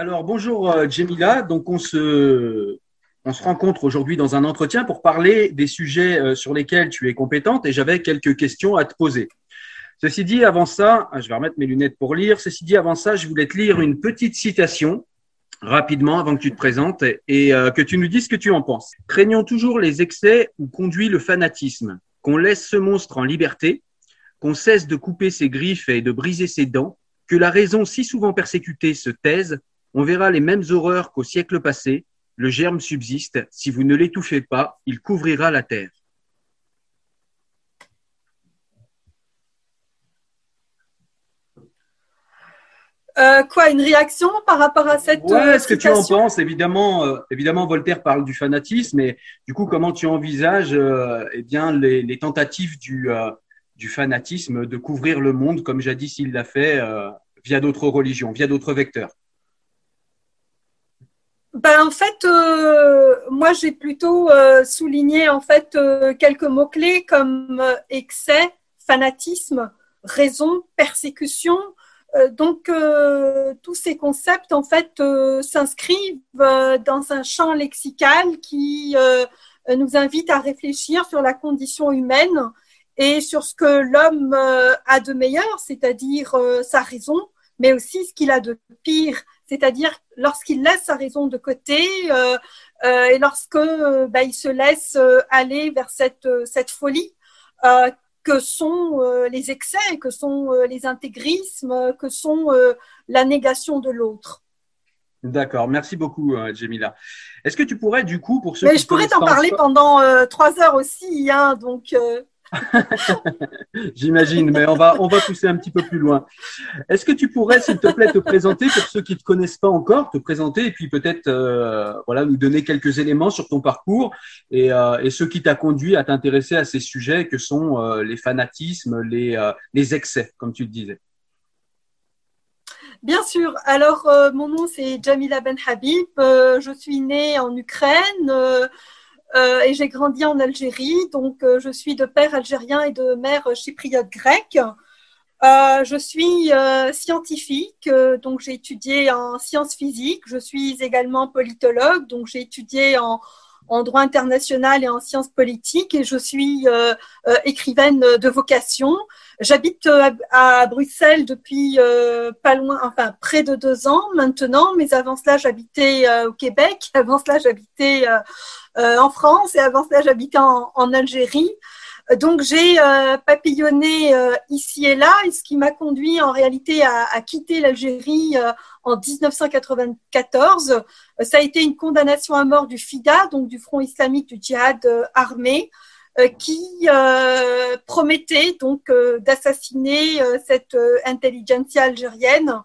Alors bonjour euh, Jemila, donc on se, on se rencontre aujourd'hui dans un entretien pour parler des sujets euh, sur lesquels tu es compétente et j'avais quelques questions à te poser. Ceci dit, avant ça, ah, je vais remettre mes lunettes pour lire. Ceci dit, avant ça, je voulais te lire une petite citation rapidement avant que tu te présentes et euh, que tu nous dises ce que tu en penses. Craignons toujours les excès où conduit le fanatisme, qu'on laisse ce monstre en liberté, qu'on cesse de couper ses griffes et de briser ses dents, que la raison si souvent persécutée se taise, on verra les mêmes horreurs qu'au siècle passé, le germe subsiste, si vous ne l'étouffez pas, il couvrira la terre. Euh, quoi, une réaction par rapport à cette ouais, euh, ce que tu en penses. Évidemment, euh, évidemment, Voltaire parle du fanatisme, mais du coup, comment tu envisages eh bien les, tentatives du, du fanatisme de couvrir le monde, comme jadis il l'a fait via d'autres religions, via d'autres vecteurs? Ben, en fait, moi j'ai plutôt souligné en fait quelques mots clés comme excès, fanatisme, raison, persécution, euh, donc, euh, tous ces concepts, en fait, euh, s'inscrivent dans un champ lexical qui nous invite à réfléchir sur la condition humaine et sur ce que l'homme a de meilleur, c'est-à-dire sa raison, mais aussi ce qu'il a de pire, c'est-à-dire lorsqu'il laisse sa raison de côté et lorsque bah, il se laisse aller vers cette, cette folie que sont euh, les excès, que sont euh, les intégrismes, que sont euh, la négation de l'autre. D'accord, merci beaucoup, Jemila. Est-ce que tu pourrais, du coup, pour ceux Mais je pourrais t'en parler pendant trois heures aussi, hein, donc. J'imagine, mais on va, on va pousser un petit peu plus loin. Est-ce que tu pourrais, s'il te plaît, te présenter pour ceux qui ne te connaissent pas encore, te présenter et puis peut-être euh, voilà, nous donner quelques éléments sur ton parcours et, euh, et ce qui t'a conduit à t'intéresser à ces sujets que sont euh, les fanatismes, les, les excès, comme tu le disais. Bien sûr. Alors, mon nom, c'est Jamila Ben Habib. je suis née en Ukraine. Euh, et j'ai grandi en Algérie, donc euh, je suis de père algérien et de mère chypriote grecque. Euh, je suis scientifique, donc j'ai étudié en sciences physiques. Je suis également politologue, donc j'ai étudié en, droit international et en sciences politiques. Et je suis écrivaine de vocation. J'habite à, Bruxelles depuis pas loin, enfin près de deux ans maintenant. Mais avant cela, j'habitais au Québec. Avant cela, j'habitais en France et avant cela j'habitais en, Algérie. Donc j'ai euh, papillonné euh, ici et là, et ce qui m'a conduit en réalité à, quitter l'Algérie en 1994. ça a été une condamnation à mort du FIDA, donc du Front islamique du djihad armé, qui promettait donc d'assassiner cette intelligentsia algérienne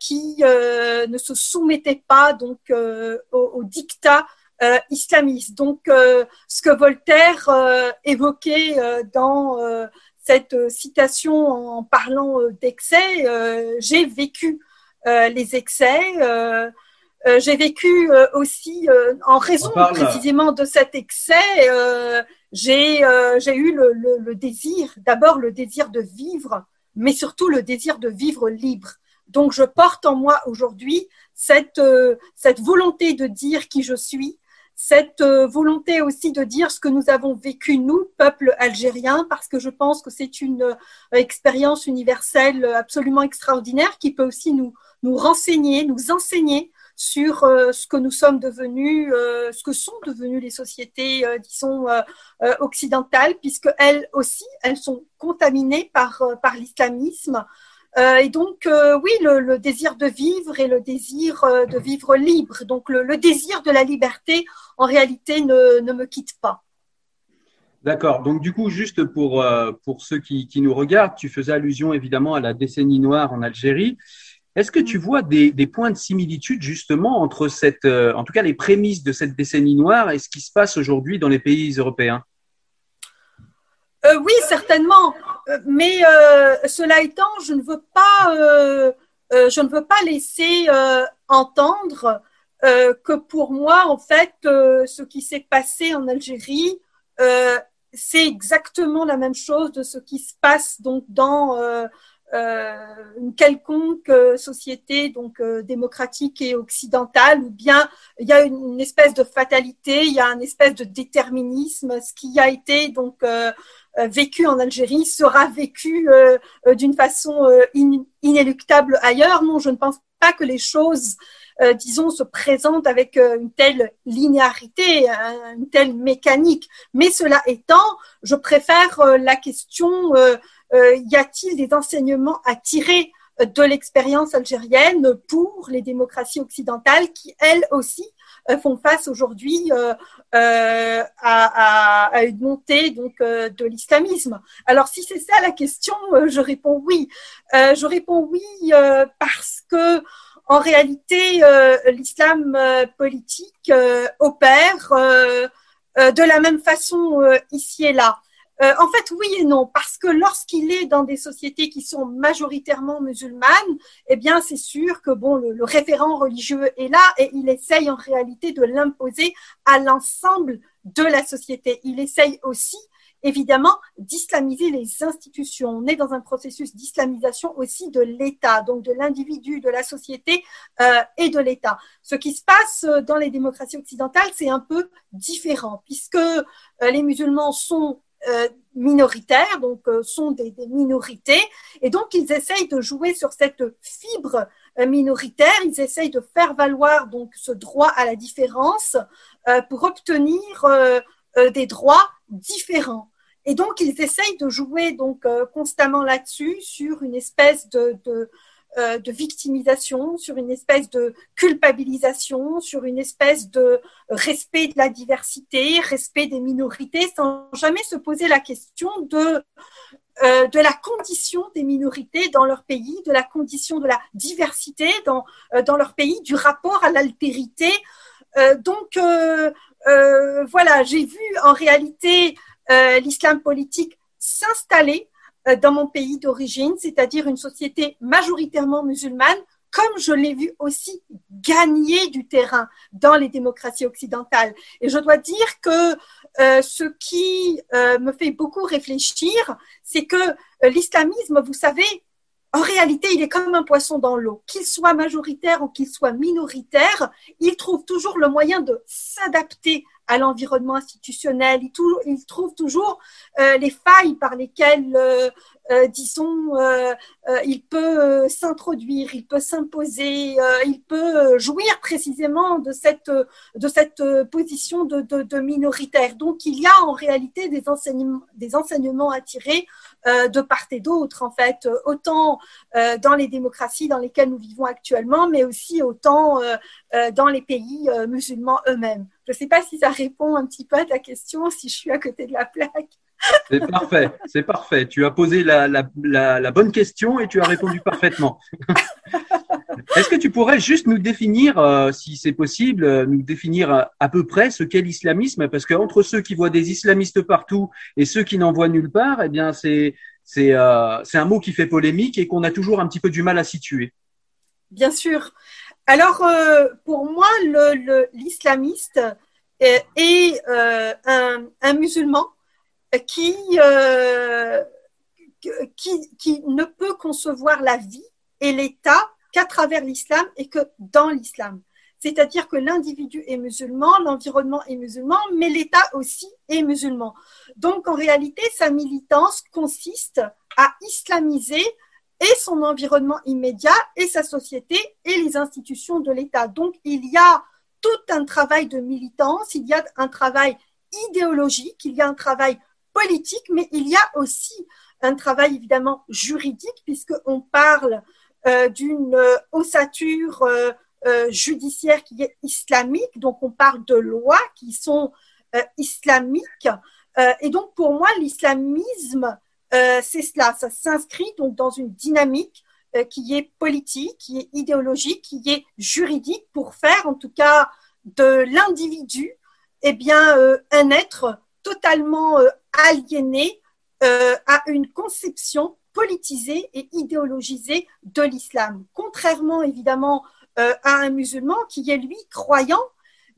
qui ne se soumettait pas donc au, au dictat euh, islamiste. Donc, euh, ce que Voltaire euh, évoquait dans cette citation en parlant d'excès, j'ai vécu les excès. j'ai vécu aussi, en raison précisément de cet excès, j'ai eu le, le désir, d'abord le désir de vivre, mais surtout le désir de vivre libre. Donc, je porte en moi aujourd'hui cette, cette volonté de dire qui je suis, cette euh, volonté aussi de dire ce que nous avons vécu, nous, peuple algérien, parce que je pense que c'est une euh, expérience universelle absolument extraordinaire qui peut aussi nous, renseigner, nous enseigner sur euh, ce que nous sommes devenus, ce que sont devenues les sociétés, disons, occidentales, puisque elles aussi, elles sont contaminées par, l'islamisme, et donc, euh, oui, le, désir de vivre et le désir euh, de vivre libre. Donc, le, désir de la liberté, en réalité, ne, ne me quitte pas. D'accord. Donc, du coup, juste pour, pour ceux qui, qui, nous regardent, tu faisais allusion évidemment à la décennie noire en Algérie. Est-ce que tu vois des, des, points de similitude justement entre cette, en tout cas les prémices de cette décennie noire et ce qui se passe aujourd'hui dans les pays européens? Euh, oui, certainement. Euh, mais euh, cela étant, je ne veux pas, je ne veux pas laisser entendre que pour moi, en fait, ce qui s'est passé en Algérie, c'est exactement la même chose de ce qui se passe donc dans une quelconque société donc démocratique et occidentale, ou bien il y a une, espèce de fatalité, il y a une espèce de déterminisme. Ce qui a été donc vécu en Algérie sera vécu d'une façon inéluctable ailleurs. Non, je ne pense pas que les choses euh, disons, se présente avec euh, une telle linéarité, une telle mécanique. Mais cela étant, je préfère euh, la question y a-t-il des enseignements à tirer de l'expérience algérienne pour les démocraties occidentales qui, elles aussi, font face aujourd'hui à, une montée donc de l'islamisme. Alors si c'est ça la question, je réponds oui. je réponds oui parce que en réalité, euh, l'islam euh, politique euh, opère de la même façon ici et là. En fait, oui et non, parce que lorsqu'il est dans des sociétés qui sont majoritairement musulmanes, eh bien, c'est sûr que bon, le, référent religieux est là et il essaye en réalité de l'imposer à l'ensemble de la société. Il essaye aussi évidemment d'islamiser les institutions. On est dans un processus d'islamisation aussi de l'État, donc de l'individu, de la société euh, et de l'État. Ce qui se passe dans les démocraties occidentales, c'est un peu différent, puisque euh, les musulmans sont euh, minoritaires, donc sont des, minorités, et donc ils essayent de jouer sur cette fibre minoritaire, ils essayent de faire valoir donc ce droit à la différence pour obtenir des droits différents. Et donc, ils essayent de jouer donc euh, constamment là-dessus, sur une espèce de, euh, de, victimisation, sur une espèce de culpabilisation, sur une espèce de respect de la diversité, respect des minorités, sans jamais se poser la question de euh, la condition des minorités dans leur pays, de la condition de la diversité dans, dans leur pays, du rapport à l'altérité. donc voilà, j'ai vu en réalité euh, l'islam politique s'installer euh, dans mon pays d'origine, c'est-à-dire une société majoritairement musulmane, comme je l'ai vu aussi gagner du terrain dans les démocraties occidentales. Et je dois dire que euh, ce qui me fait beaucoup réfléchir, c'est que l'islamisme, vous savez, en réalité, il est comme un poisson dans l'eau. Qu'il soit majoritaire ou qu'il soit minoritaire, il trouve toujours le moyen de s'adapter à l'environnement institutionnel. Il, il, trouve toujours euh, les failles par lesquelles, euh, euh, disons, il peut s'introduire, il peut s'imposer, il peut jouir précisément de cette, de cette position de, minoritaire. Donc, il y a en réalité des enseignements, des enseignements à tirer de part et d'autre, en fait, autant dans les démocraties dans lesquelles nous vivons actuellement, mais aussi autant dans les pays musulmans eux-mêmes. Je ne sais pas si ça répond un petit peu à ta question, si je suis à côté de la plaque. C'est parfait, c'est parfait. Tu as posé la, la, bonne question et tu as répondu parfaitement. Est-ce que tu pourrais juste nous définir, euh, si c'est possible, euh, nous définir à, peu près ce qu'est l'islamisme? Parce qu'entre ceux qui voient des islamistes partout et ceux qui n'en voient nulle part, eh bien, c'est c'est euh, un mot qui fait polémique et qu'on a toujours un petit peu du mal à situer. Bien sûr. Alors, euh, pour moi, l'islamiste est, euh, un, musulman qui, euh, qui, qui, ne peut concevoir la vie et l'État qu'à travers l'islam et que dans l'islam. C'est-à-dire que l'individu est musulman, l'environnement est musulman, mais l'État aussi est musulman. Donc, en réalité, sa militance consiste à islamiser et son environnement immédiat et sa société et les institutions de l'État. Donc il y a tout un travail de militance, il y a un travail idéologique, il y a un travail politique, mais il y a aussi un travail évidemment juridique puisqu'on parle euh, d'une ossature euh, euh, judiciaire qui est islamique, donc on parle de lois qui sont islamiques. et donc pour moi, l'islamisme euh, c'est cela, ça s'inscrit donc dans une dynamique euh, qui est politique, qui est idéologique, qui est juridique pour faire en tout cas de l'individu eh bien euh, un être totalement aliéné à une conception politisée et idéologisée de l'islam. Contrairement évidemment à un musulman qui est lui croyant,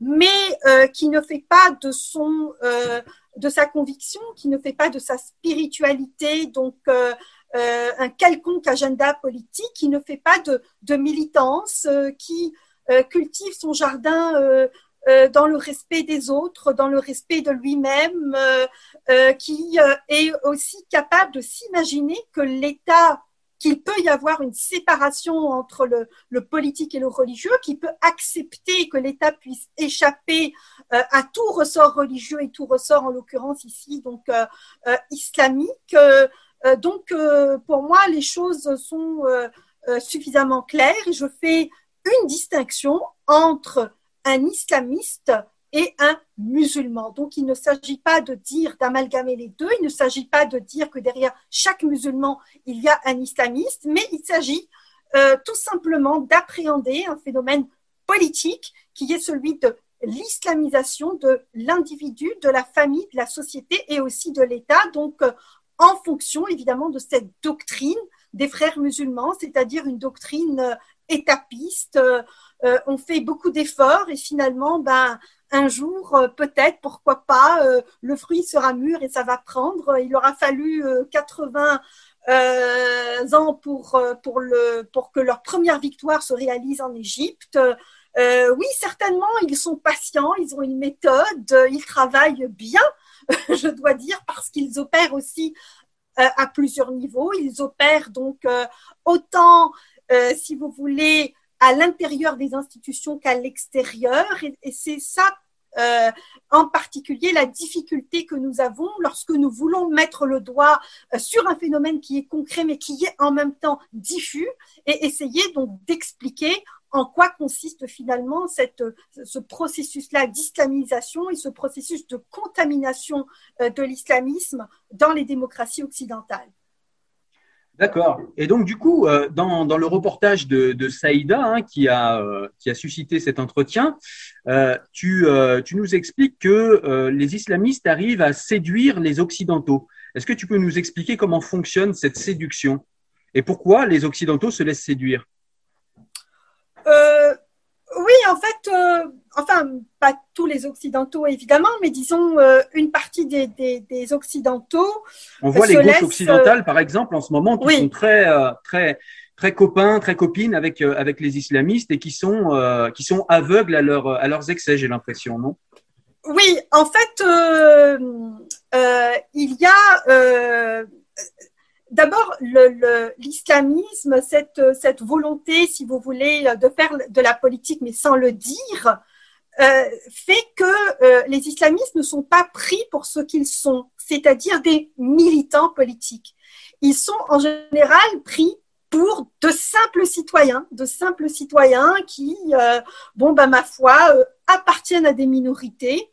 mais qui ne fait pas de son de sa conviction, qui ne fait pas de sa spiritualité donc euh, un quelconque agenda politique, qui ne fait pas de, de militance, qui cultive son jardin dans le respect des autres, dans le respect de lui-même, qui est aussi capable de s'imaginer que l'État qu'il peut y avoir une séparation entre le, politique et le religieux, qui peut accepter que l'État puisse échapper euh, à tout ressort religieux et tout ressort, en l'occurrence ici, donc euh, euh, islamique. donc, pour moi, les choses sont suffisamment claires et je fais une distinction entre un islamiste et un musulman. Donc, il ne s'agit pas de dire d'amalgamer les deux, il ne s'agit pas de dire que derrière chaque musulman, il y a un islamiste, mais il s'agit euh, tout simplement d'appréhender un phénomène politique qui est celui de l'islamisation de l'individu, de la famille, de la société et aussi de l'État. Donc, euh, en fonction évidemment de cette doctrine des frères musulmans, c'est-à-dire une doctrine euh, étapiste. on fait beaucoup d'efforts et finalement, ben, un jour, euh, peut-être, pourquoi pas, euh, le fruit sera mûr et ça va prendre. Il aura fallu 80 euh, ans pour, pour, le, pour que leur première victoire se réalise en Égypte. oui, certainement, ils sont patients, ils ont une méthode, ils travaillent bien, je dois dire, parce qu'ils opèrent aussi à plusieurs niveaux. Ils opèrent donc autant, si vous voulez, à l'intérieur des institutions qu'à l'extérieur. Et, c'est ça, euh, en particulier, la difficulté que nous avons lorsque nous voulons mettre le doigt euh, sur un phénomène qui est concret, mais qui est en même temps diffus, et essayer donc d'expliquer en quoi consiste finalement ce processus-là d'islamisation et ce processus de contamination euh, de l'islamisme dans les démocraties occidentales. D'accord. Et donc, du coup, euh, dans, dans le reportage de, de Saïda, hein, qui, a, euh, qui a suscité cet entretien, euh, tu, tu nous expliques que les islamistes arrivent à séduire les Occidentaux. Est-ce que tu peux nous expliquer comment fonctionne cette séduction et pourquoi les Occidentaux se laissent séduire? Oui, en fait, enfin, pas tous les Occidentaux évidemment, mais disons euh, une partie des, des, Occidentaux. On voit les gauches occidentales, par exemple, en ce moment, qui sont très, euh, très, très copains, très copines avec, euh, avec les islamistes et qui sont, qui sont aveugles à, leur, à leurs excès, j'ai l'impression, non? Oui, en fait, il y a D'abord, l'islamisme, cette, volonté, si vous voulez, de faire de la politique, mais sans le dire, euh, fait que euh, les islamistes ne sont pas pris pour ce qu'ils sont, c'est-à-dire des militants politiques. Ils sont en général pris pour de simples citoyens, de simples citoyens qui, euh, bon, ben, ma foi, appartiennent à des minorités,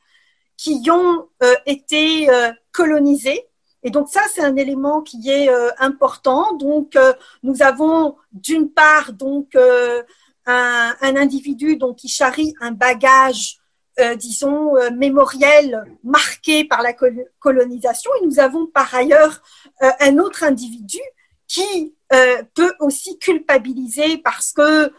qui ont été colonisés. Et donc ça, c'est un élément qui est important. Donc, nous avons d'une part donc un, individu qui charrie un bagage euh, disons, euh, mémoriel marqué par la colonisation. Et nous avons par ailleurs euh, un autre individu qui euh, peut aussi culpabiliser parce que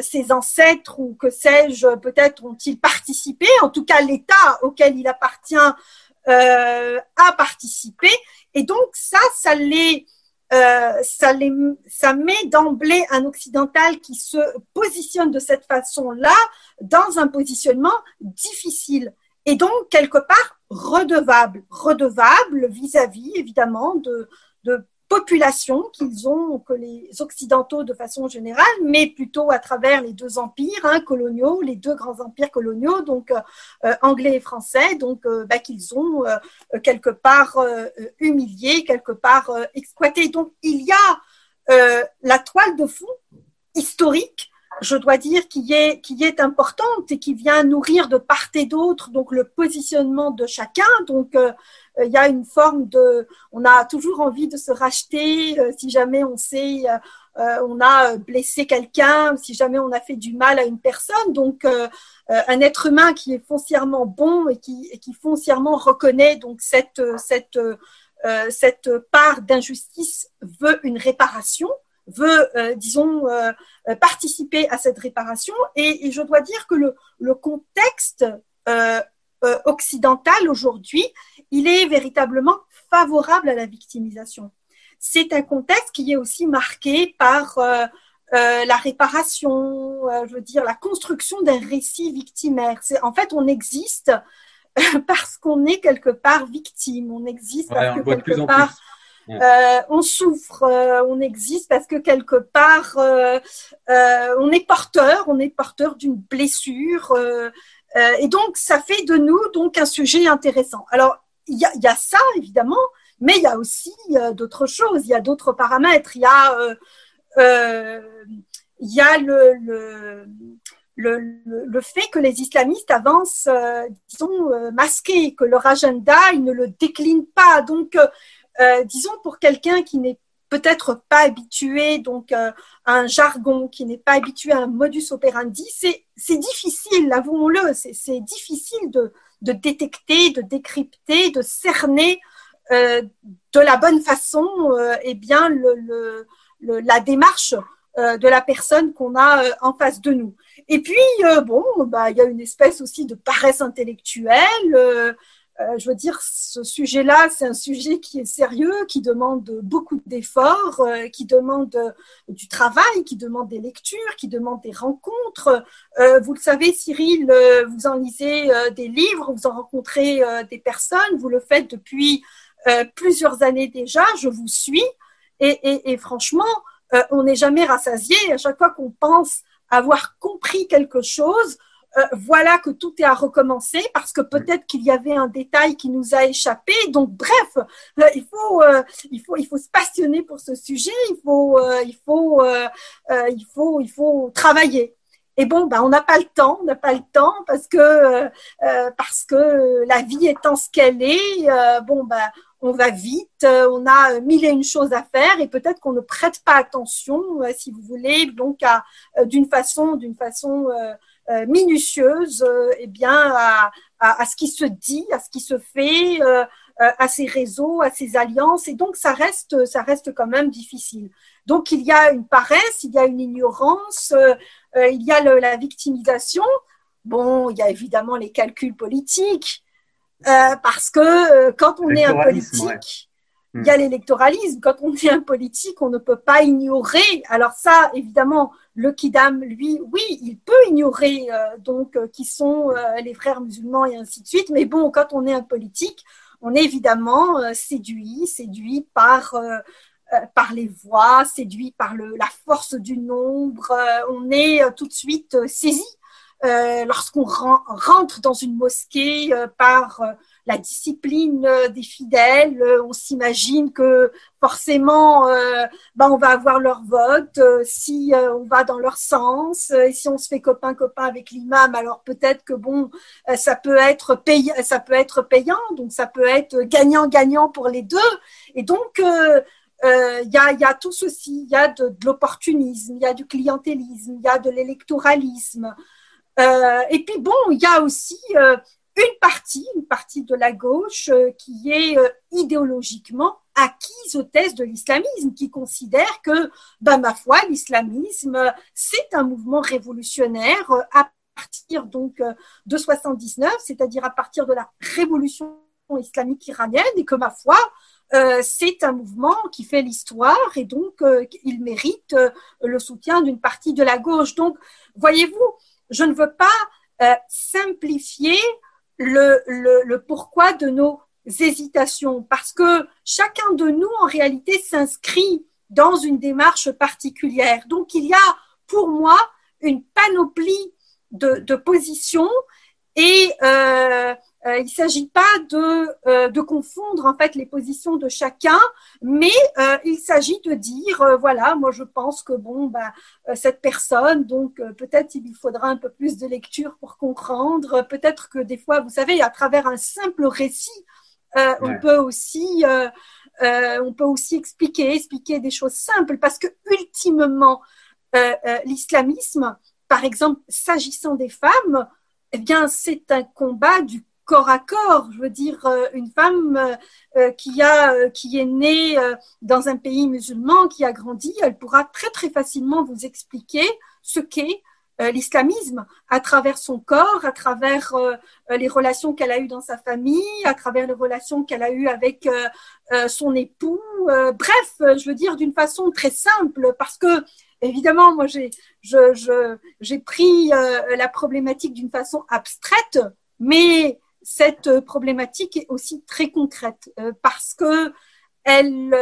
ses ancêtres ou que sais-je, peut-être ont-ils participé, en tout cas l'État auquel il appartient a participé. Et donc ça, ça les euh, ça, les, ça met d'emblée un occidental qui se positionne de cette façon-là dans un positionnement difficile et donc quelque part redevable, redevable vis-à-vis évidemment de, de population qu'ils ont, que les Occidentaux de façon générale, mais plutôt à travers les deux empires hein, coloniaux, les deux grands empires coloniaux, donc euh, euh, anglais et français, donc euh, bah, qu'ils ont quelque part humiliés, quelque part exploités. Donc il y a la toile de fond historique je dois dire, qui est, qui est importante et qui vient nourrir de part et d'autre donc le positionnement de chacun. Donc il y a une forme de, on a toujours envie de se racheter euh, si jamais on sait, euh, euh, on a blessé quelqu'un, si jamais on a fait du mal à une personne. Donc un être humain qui est foncièrement bon et qui, et qui foncièrement reconnaît donc cette cette cette part d'injustice veut une réparation veut, disons, participer à cette réparation. Et, et, je dois dire que le, le contexte occidental aujourd'hui il est véritablement favorable à la victimisation. c'est un contexte qui est aussi marqué par la réparation, je veux dire, la construction d'un récit victimaire. C'est, en fait, on existe parce qu'on est quelque part victime, on existe parce que quelque part euh, on souffre, euh, on existe parce que quelque part euh, on est porteur, on est porteur d'une blessure, et donc ça fait de nous donc un sujet intéressant. Alors il y a, ça évidemment, mais il y a aussi d'autres choses, il y a d'autres paramètres, il y a y a le, le, le, fait que les islamistes avancent, disons, masqués, que leur agenda, ils ne le déclinent pas. Donc, disons pour quelqu'un qui n'est peut-être pas habitué donc euh, à un jargon, qui n'est pas habitué à un modus operandi, c'est difficile, avouons-le, c'est difficile de, détecter, de décrypter, de cerner euh, de la bonne façon eh bien la démarche de la personne qu'on a en face de nous. Et puis, bon, bah, il y a une espèce aussi de paresse intellectuelle. Euh, je veux dire, ce sujet-là, c'est un sujet qui est sérieux, qui demande beaucoup d'efforts, euh, qui demande du travail, qui demande des lectures, qui demande des rencontres. Euh, vous le savez, Cyril, vous en lisez des livres, vous en rencontrez des personnes, vous le faites depuis plusieurs années déjà, je vous suis. Et, et franchement, on n'est jamais rassasié. À chaque fois qu'on pense avoir compris quelque chose, euh, voilà que tout est à recommencer parce que peut-être qu'il y avait un détail qui nous a échappé. Donc bref, euh, il faut euh, il faut il faut se passionner pour ce sujet. Il faut il faut il faut il faut travailler. Et bon, ben, on n'a pas le temps, on n'a pas le temps parce que parce que la vie étant ce qu'elle est, bon ben on va vite, on a mille et une choses à faire et peut-être qu'on ne prête pas attention, si vous voulez, donc à d'une façon d'une façon minutieuse euh, eh bien, à, à, ce qui se dit, à ce qui se fait, euh, à ces réseaux, à ces alliances. Et donc, ça reste, ça reste quand même difficile. Donc, il y a une paresse, il y a une ignorance, il y a la victimisation. Bon, il y a évidemment les calculs politiques, parce que quand on est un politique, il y a l'électoralisme. Quand on est un politique, on ne peut pas ignorer. Alors ça, évidemment, le Kidam, lui, oui, il peut ignorer euh, donc euh, qui sont euh, les frères musulmans et ainsi de suite. Mais bon, quand on est un politique, on est évidemment séduit, séduit par par les voix, séduit par le, la force du nombre. on est tout de suite saisi lorsqu'on rentre dans une mosquée par la discipline euh, des fidèles. Euh, on s'imagine que forcément, euh, bah, on va avoir leur vote si on va dans leur sens. et si on se fait copain copain avec l'imam, alors peut-être que bon, ça peut être payant, ça peut être payant, donc ça peut être gagnant gagnant pour les deux. Et donc il y, a, y, a, tout ceci, il y a de, l'opportunisme, il y a du clientélisme, il y a de l'électoralisme. Et puis bon, il y a aussi une partie, une partie de la gauche euh, qui est euh, idéologiquement acquise aux thèses de l'islamisme, qui considère que, ben, ma foi, l'islamisme, c'est un mouvement révolutionnaire euh, à partir donc de 79, c'est-à-dire à partir de la révolution islamique iranienne, et que ma foi, c'est un mouvement qui fait l'histoire et donc il mérite le soutien d'une partie de la gauche. Donc, voyez-vous, je ne veux pas simplifier le, le, le pourquoi de nos hésitations, parce que chacun de nous, en réalité, s'inscrit dans une démarche particulière. Donc, il y a, pour moi, une panoplie de, de positions et euh, euh, il ne s'agit pas de, euh, de, confondre en fait les positions de chacun, mais euh, il s'agit de dire voilà, moi je pense que bon, bah, cette personne, donc peut-être il lui faudra un peu plus de lecture pour comprendre. Peut-être que des fois, vous savez, à travers un simple récit, on peut aussi on peut aussi expliquer, expliquer des choses simples, parce que ultimement, l'islamisme, par exemple, s'agissant des femmes, eh bien, c'est un combat du corps à corps. Je veux dire, euh, une femme euh, euh, qui a, qui est née dans un pays musulman, qui a grandi, elle pourra très très facilement vous expliquer ce qu'est l'islamisme à travers son corps, à travers les relations qu'elle a eues dans sa famille, à travers les relations qu'elle a eues avec son époux. bref, je veux dire d'une façon très simple, parce que évidemment, moi j'ai je, j'ai pris la problématique d'une façon abstraite, mais cette problématique est aussi très concrète parce que elle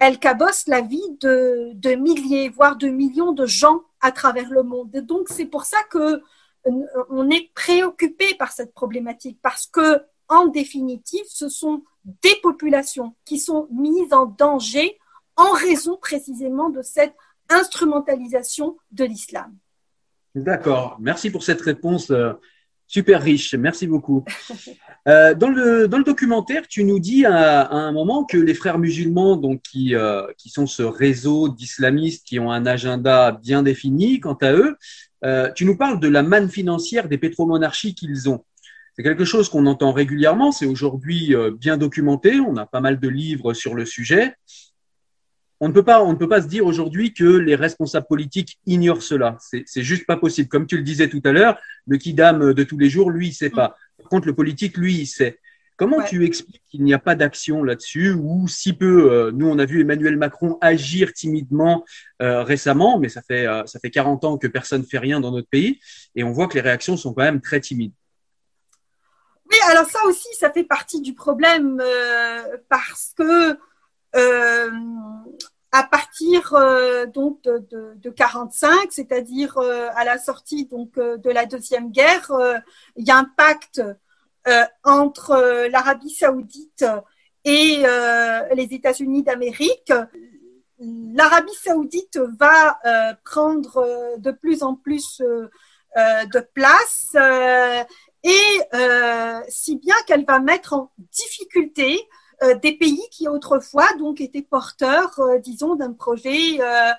elle cabosse la vie de, de, milliers, voire de millions de gens à travers le monde. Et donc, c'est pour ça que euh, on est préoccupé par cette problématique, parce que, en définitive, ce sont des populations qui sont mises en danger en raison précisément de cette instrumentalisation de l'islam. D'accord. Merci pour cette réponse euh, super riche. Merci beaucoup. Euh, dans, le, dans le documentaire, tu nous dis à, un moment que les frères musulmans, donc qui, euh, qui sont ce réseau d'islamistes qui ont un agenda bien défini, quant à eux, euh, tu nous parles de la manne financière des pétromonarchies qu'ils ont. C'est quelque chose qu'on entend régulièrement, c'est aujourd'hui bien documenté, on a pas mal de livres sur le sujet on ne peut pas, on ne peut pas se dire aujourd'hui que les responsables politiques ignorent cela. C'est juste pas possible. Comme tu le disais tout à l'heure, le kidam de tous les jours, lui, il sait pas. Par contre, le politique, lui, il sait. Comment tu expliques qu'il n'y a pas d'action là-dessus ou si peu euh, Nous, on a vu Emmanuel Macron agir timidement euh, récemment, mais ça fait euh, ça fait 40 ans que personne ne fait rien dans notre pays et on voit que les réactions sont quand même très timides. Oui, alors ça aussi, ça fait partie du problème parce que à partir euh, donc de, de, 45, c'est-à-dire euh, à la sortie donc euh, de la deuxième guerre, il y a un pacte entre l'Arabie saoudite et les États-Unis d'Amérique. L'Arabie saoudite va prendre de plus en plus de place et si bien qu'elle va mettre en difficulté des pays qui autrefois donc étaient porteurs, euh, disons, d'un projet euh,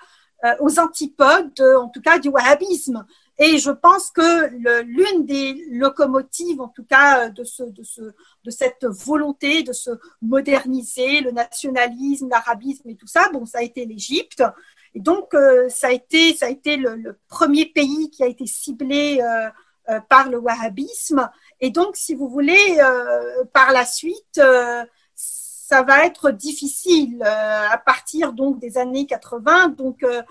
aux antipodes, en tout cas, du wahhabisme. Et je pense que l'une des locomotives, en tout cas, de, ce, de, ce, de cette volonté de se moderniser, le nationalisme, l'arabisme et tout ça, bon, ça a été l'Égypte. Et donc, ça a été, ça a été le, premier pays qui a été ciblé par le wahhabisme. Et donc, si vous voulez, par la suite, ça va être difficile euh, à partir donc des années 80. Donc euh,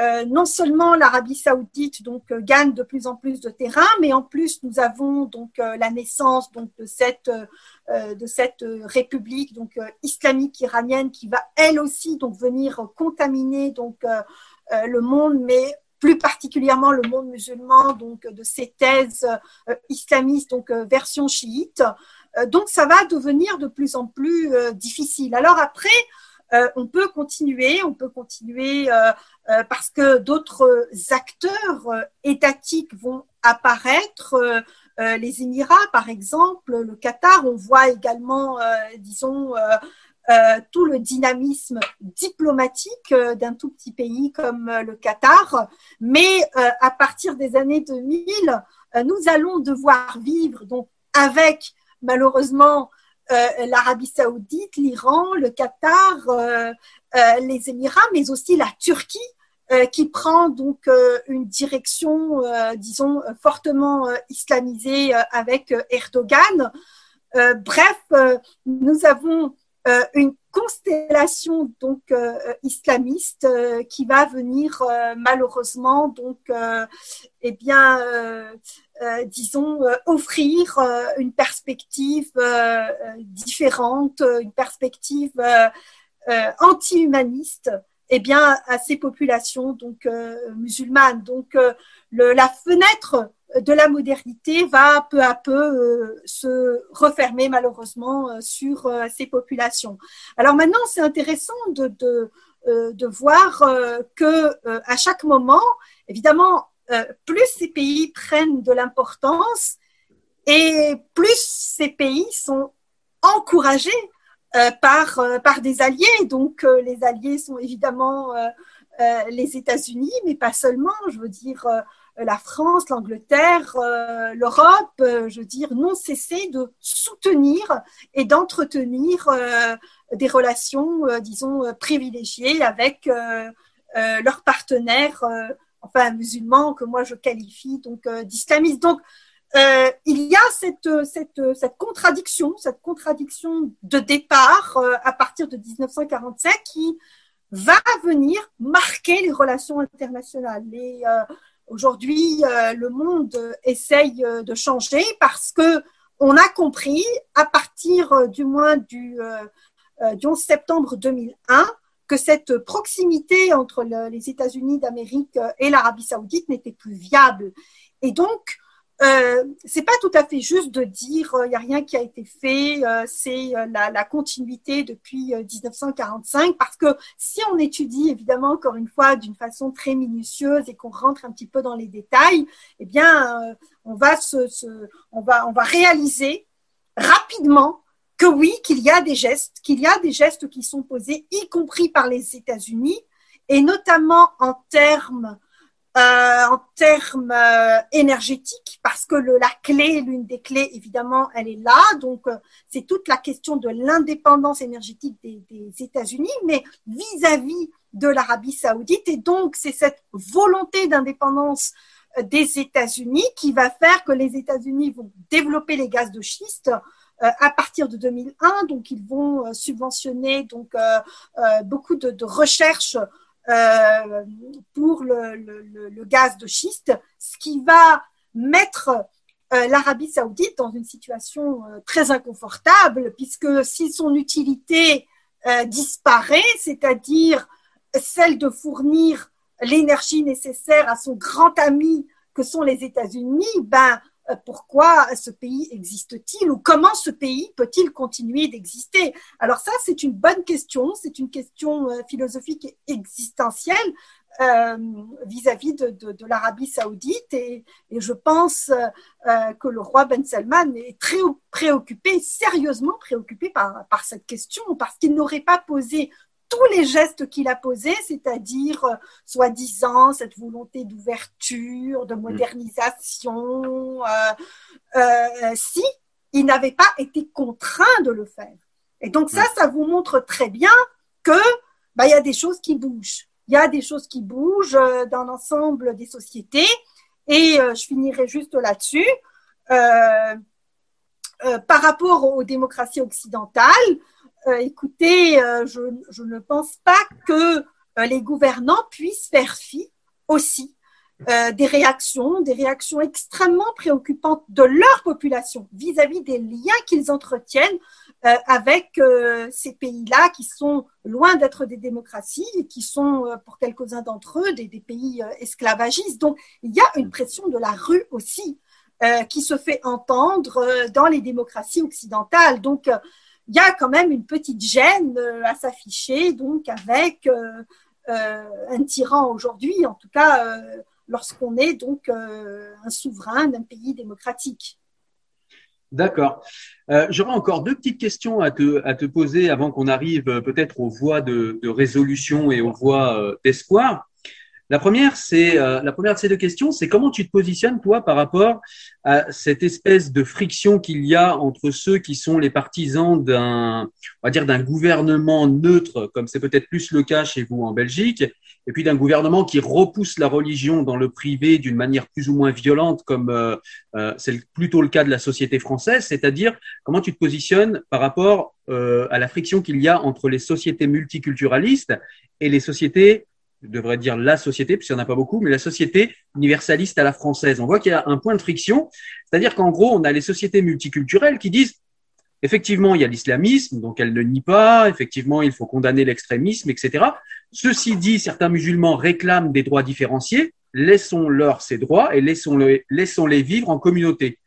euh, non seulement l'Arabie Saoudite donc gagne de plus en plus de terrain, mais en plus nous avons donc la naissance donc de cette de cette république donc islamique iranienne qui va elle aussi donc venir contaminer donc le monde, mais plus particulièrement le monde musulman donc de ces thèses islamistes donc version chiite. Euh, donc, ça va devenir de plus en plus euh, difficile. Alors après, euh, on peut continuer, on peut continuer parce que d'autres acteurs étatiques vont apparaître. les Émirats, par exemple, le Qatar, on voit également, disons, tout le dynamisme diplomatique d'un tout petit pays comme le Qatar. Mais à partir des années 2000, nous allons devoir vivre donc avec malheureusement euh, l'Arabie saoudite, l'Iran, le Qatar, euh, euh, les Émirats, mais aussi la Turquie qui prend donc une direction, disons, fortement islamisée avec Erdogan. bref, nous avons une constellation donc islamiste qui va venir malheureusement donc eh bien euh, disons, euh, offrir euh, une perspective différente, une perspective anti-humaniste eh bien, à ces populations donc musulmanes. Donc, la fenêtre de la modernité va peu à peu se refermer malheureusement sur ces populations. Alors maintenant, c'est intéressant de, de, de voir que à chaque moment, évidemment, euh, plus ces pays prennent de l'importance et plus ces pays sont encouragés euh, par, euh, par des alliés. Donc les alliés sont évidemment les États-Unis, mais pas seulement. Je veux dire la France, l'Angleterre, l'Europe, je veux dire, n'ont cessé de soutenir et d'entretenir des relations, disons, privilégiées avec leurs partenaires enfin musulmans que moi je qualifie donc d'islamistes. Donc il y a cette, contradiction, cette contradiction de départ à partir de 1947 qui va venir marquer les relations internationales. Aujourd'hui, le monde essaye de changer parce que on a compris à partir du moins du, du 11 septembre 2001 que cette proximité entre les États-Unis d'Amérique et l'Arabie saoudite n'était plus viable. Et donc, euh, c'est pas tout à fait juste de dire il euh, n'y a rien qui a été fait, euh, c'est euh, la, la, continuité depuis 1945, parce que si on étudie évidemment encore une fois d'une façon très minutieuse et qu'on rentre un petit peu dans les détails, eh bien on va se, se, on va on va réaliser rapidement que oui, qu'il y a des gestes, qu'il y a des gestes qui sont posés, y compris par les États-Unis, et notamment en termes euh, en termes euh, énergétiques, parce que le, la clé, l'une des clés, évidemment, elle est là. Donc, euh, c'est toute la question de l'indépendance énergétique des, États-Unis, mais vis-à-vis de l'Arabie saoudite. Et donc, c'est cette volonté d'indépendance des États-Unis qui va faire que les États-Unis vont développer les gaz de schiste à partir de 2001. Donc, ils vont subventionner donc beaucoup de recherches pour le, gaz de schiste, ce qui va mettre l'Arabie saoudite dans une situation très inconfortable, puisque si son utilité disparaît, c'est-à-dire celle de fournir l'énergie nécessaire à son grand ami que sont les États-Unis, ben euh, pourquoi ce pays existe-t-il ou comment ce pays peut-il continuer d'exister? Alors ça, c'est une bonne question, c'est une question euh, philosophique existentielle euh, vis-à-vis de, l'Arabie saoudite et, je pense euh, que le roi Ben Salman est très préoccupé, sérieusement préoccupé par cette question, parce qu'il n'aurait pas posé tous les gestes qu'il a posés, c'est-à-dire euh, soi-disant cette volonté d'ouverture, de mm. modernisation, euh, euh, si il n'avait pas été contraint de le faire. Et donc ça, mm. ça vous montre très bien que bah, il y a des choses qui bougent. Il y a des choses qui bougent dans l'ensemble des sociétés. Et je finirai juste là-dessus. Euh, par rapport aux démocraties occidentales, écoutez, euh, je, je, ne pense pas que euh, les gouvernants puissent faire fi aussi des réactions, des réactions extrêmement préoccupantes de leur population vis-à-vis des liens qu'ils entretiennent avec ces pays-là qui sont loin d'être des démocraties et qui sont, pour quelques-uns d'entre eux, des, des, pays esclavagistes. Donc, il y a une pression de la rue aussi qui se fait entendre dans les démocraties occidentales. Donc, il y a quand même une petite gêne euh, à s'afficher, donc avec euh, euh, un tyran aujourd'hui, en tout cas lorsqu'on est donc un souverain d'un pays démocratique. D'accord. J'aurais encore deux petites questions à te, à te poser avant qu'on arrive peut-être aux voies de, de, résolution et aux voies d'espoir. La première, c'est euh, la première de ces deux questions, c'est comment tu te positionnes toi par rapport à cette espèce de friction qu'il y a entre ceux qui sont les partisans d'un, on va dire d'un gouvernement neutre, comme c'est peut-être plus le cas chez vous en Belgique, et puis d'un gouvernement qui repousse la religion dans le privé d'une manière plus ou moins violente, comme euh, euh, c'est plutôt le cas de la société française. C'est-à-dire comment tu te positionnes par rapport euh, à la friction qu'il y a entre les sociétés multiculturalistes et les sociétés je devrais dire la société, puisqu'il n'y en a pas beaucoup, mais la société universaliste à la française. On voit qu'il y a un point de friction, c'est-à-dire qu'en gros, on a les sociétés multiculturelles qui disent, effectivement, il y a l'islamisme, donc elle ne nie pas, effectivement, il faut condamner l'extrémisme, etc. Ceci dit, certains musulmans réclament des droits différenciés, laissons-leur ces droits et laissons-les laissons -les vivre en communauté.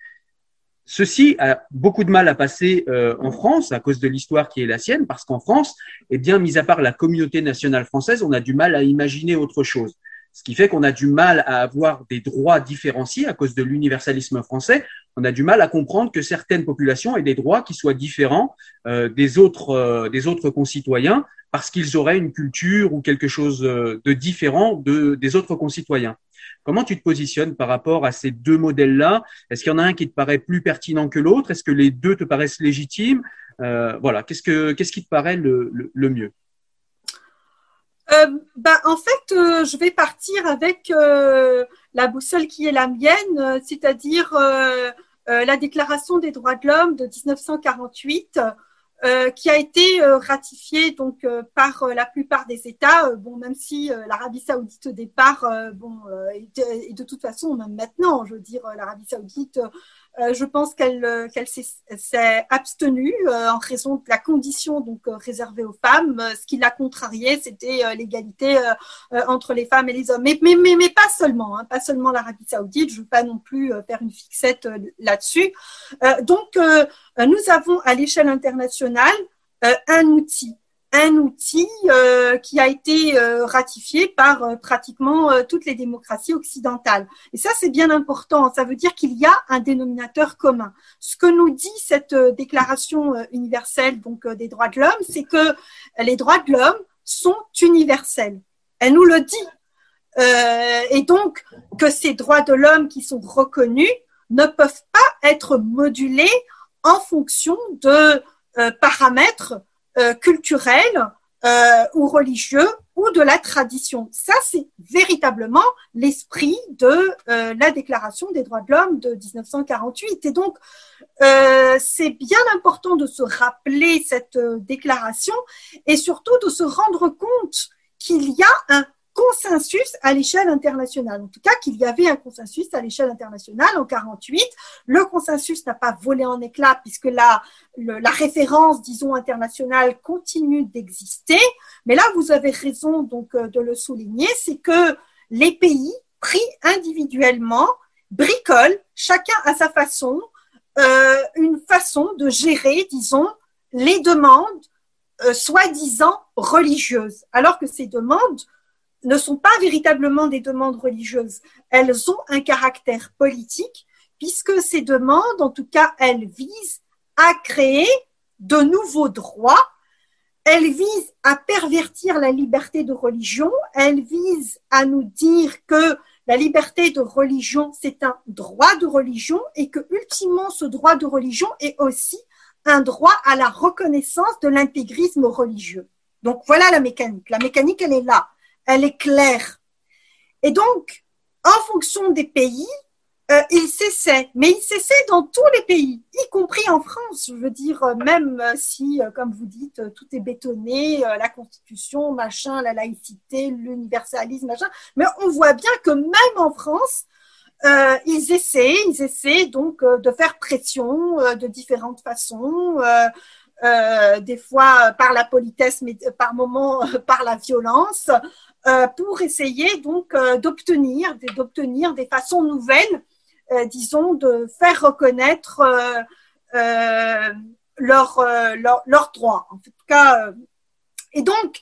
Ceci a beaucoup de mal à passer euh, en France à cause de l'histoire qui est la sienne, parce qu'en France, eh bien, mis à part la communauté nationale française, on a du mal à imaginer autre chose. Ce qui fait qu'on a du mal à avoir des droits différenciés à cause de l'universalisme français. On a du mal à comprendre que certaines populations aient des droits qui soient différents euh, des autres euh, des autres concitoyens parce qu'ils auraient une culture ou quelque chose de différent de, des autres concitoyens. Comment tu te positionnes par rapport à ces deux modèles-là? Est-ce qu'il y en a un qui te paraît plus pertinent que l'autre? Est-ce que les deux te paraissent légitimes? Euh, Voilà, qu'est-ce, que, qu'est-ce qui te paraît le, mieux? Bah, En fait, je vais partir avec la boussole qui est la mienne, c'est-à-dire la Déclaration des droits de l'homme de 1948 euh, qui a été euh, ratifié donc euh, par la plupart des États. bon, même si l'Arabie Saoudite au départ, bon, et de, toute façon, même maintenant, je veux dire, l'Arabie Saoudite euh, je pense qu'elle euh, s'est abstenue euh, en raison de la condition donc réservée aux femmes. Ce qui l'a contrarié, c'était l'égalité entre les femmes et les hommes. Mais mais mais, mais pas seulement, hein, pas seulement l'Arabie Saoudite. Je veux pas non plus faire une fixette là-dessus. donc nous avons à l'échelle internationale un outil un outil euh, qui a été euh, ratifié par euh, pratiquement toutes les démocraties occidentales. Et ça, c'est bien important. Ça veut dire qu'il y a un dénominateur commun. Ce que nous dit cette déclaration universelle donc des droits de l'homme, c'est que les droits de l'homme sont universels. Elle nous le dit. et donc que ces droits de l'homme qui sont reconnus ne peuvent pas être modulés en fonction de paramètres euh, culturel euh, ou religieux ou de la tradition. Ça, c'est véritablement l'esprit de euh, la Déclaration des droits de l'homme de 1948. Et donc, c'est bien important de se rappeler cette déclaration et surtout de se rendre compte qu'il y a un consensus à l'échelle internationale. En tout cas, qu'il y avait un consensus à l'échelle internationale en 48. Le consensus n'a pas volé en éclats puisque la, la référence, disons, internationale continue d'exister. Mais là, vous avez raison donc euh, de le souligner, c'est que les pays pris individuellement bricolent, chacun à sa façon, euh, une façon de gérer, disons, les demandes euh, soi-disant religieuses, alors que ces demandes ne sont pas véritablement des demandes religieuses. Elles ont un caractère politique puisque ces demandes, en tout cas, elles visent à créer de nouveaux droits. Elles visent à pervertir la liberté de religion. Elles visent à nous dire que la liberté de religion, c'est un droit de religion et que, ultimement, ce droit de religion est aussi un droit à la reconnaissance de l'intégrisme religieux. Donc voilà la mécanique. La mécanique, elle est là elle est claire. Et donc, en fonction des pays, euh, il cessait, mais il cessait dans tous les pays, y compris en France. Je veux dire, euh, même euh, si, comme vous dites, tout est bétonné, la Constitution, machin, la laïcité, l'universalisme, machin, mais on voit bien que même en France, ils essaient, ils essaient donc de faire pression de différentes façons. des fois par la politesse, mais par moments par la violence, pour essayer donc euh, d'obtenir d'obtenir des façons nouvelles, euh, disons, de faire reconnaître leurs leur, droits. En tout cas, et donc,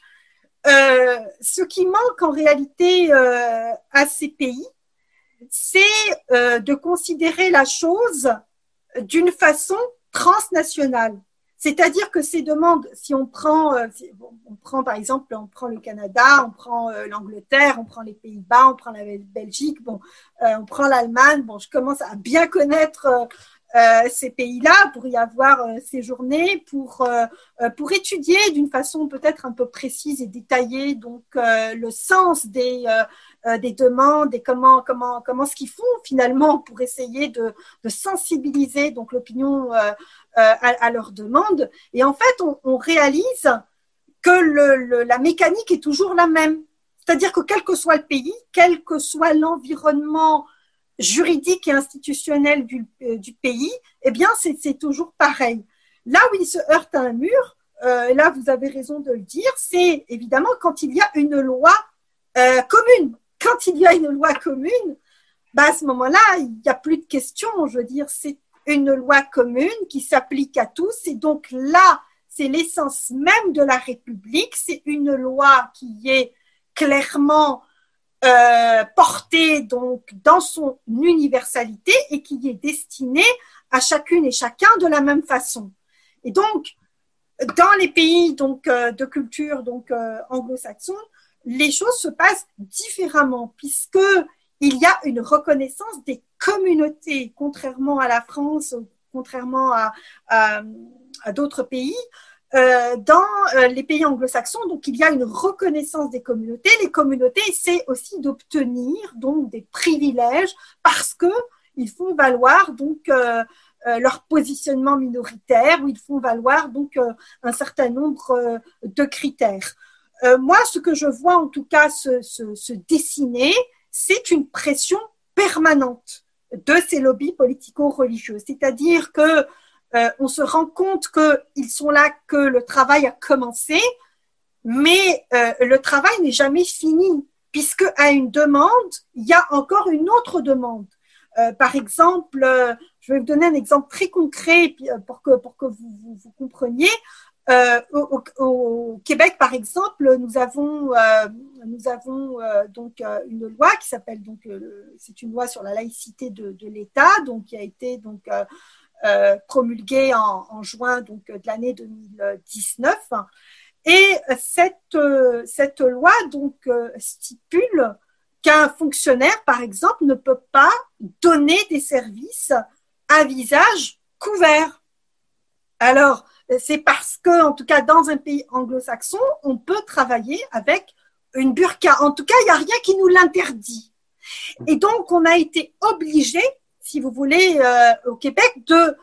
ce qui manque en réalité à ces pays, c'est de considérer la chose d'une façon transnationale. C'est-à-dire que ces demandes, si on prend, euh, on prend par exemple, on prend le Canada, on prend euh, l'Angleterre, on prend les Pays-Bas, on prend la Belgique, bon, euh, on prend l'Allemagne. Bon, je commence à bien connaître ces pays-là pour y avoir séjourné, pour pour étudier d'une façon peut-être un peu précise et détaillée donc le sens des des demandes et comment comment comment ce qu'ils font finalement pour essayer de, sensibiliser donc l'opinion euh, à, leur demande. Et en fait, on, réalise que la mécanique est toujours la même. C'est-à-dire que quel que soit le pays, quel que soit l'environnement juridique et institutionnel du, euh, pays, eh bien, c'est toujours pareil. Là où il se heurte à un mur, euh, là, vous avez raison de le dire, c'est évidemment quand il y a une loi euh, commune. Quand il y a une loi commune, bah, à ce moment-là, il n'y a plus de questions. Je veux dire, c'est une loi commune qui s'applique à tous. Et donc là, c'est l'essence même de la République. C'est une loi qui est clairement euh, portée donc dans son universalité et qui est destinée à chacune et chacun de la même façon. Et donc, dans les pays donc euh, de culture euh, anglo-saxon, les choses se passent différemment puisque il y a une reconnaissance des communautés, contrairement à la France, contrairement à, d'autres pays. euh, dans euh, les pays anglo-saxons, donc il y a une reconnaissance des communautés. Les communautés essaient aussi d'obtenir donc des privilèges parce que ils font valoir donc euh, leur positionnement minoritaire ou ils font valoir donc un certain nombre de critères. Moi, ce que je vois en tout cas se, dessiner, c'est une pression permanente de ces lobbies politico-religieux. C'est-à-dire que euh, on se rend compte qu'ils sont là, que le travail a commencé, mais euh, le travail n'est jamais fini, puisque à une demande, il y a encore une autre demande. Euh, par exemple, je vais vous donner un exemple très concret pour que, pour vous, compreniez. Au, Québec, par exemple, nous avons, nous avons donc une loi qui s'appelle donc c'est une loi sur la laïcité de, l'État, donc qui a été donc euh, promulguée en, juin donc, de l'année 2019. Et cette, euh, cette loi donc, euh, stipule qu'un fonctionnaire, par exemple, ne peut pas donner des services à visage couvert. Alors, c'est parce que, en tout cas, dans un pays anglo-saxon, on peut travailler avec une burqa. En tout cas, il n'y a rien qui nous l'interdit. Et donc, on a été obligé si vous voulez, euh, au Québec, de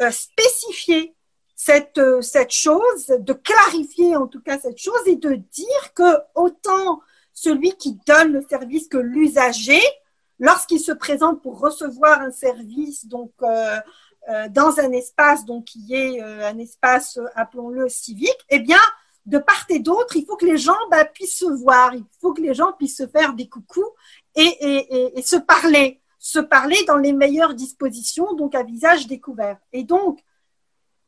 euh, spécifier cette, euh, cette chose, de clarifier en tout cas cette chose et de dire que autant celui qui donne le service que l'usager, lorsqu'il se présente pour recevoir un service, donc dans un espace donc qui est un espace, appelons-le civique, eh bien, de part et d'autre, il faut que les gens bah, puissent se voir, il faut que les gens puissent se faire des coucous et, et, et se parler se parler dans les meilleures dispositions, donc à visage découvert. Et donc,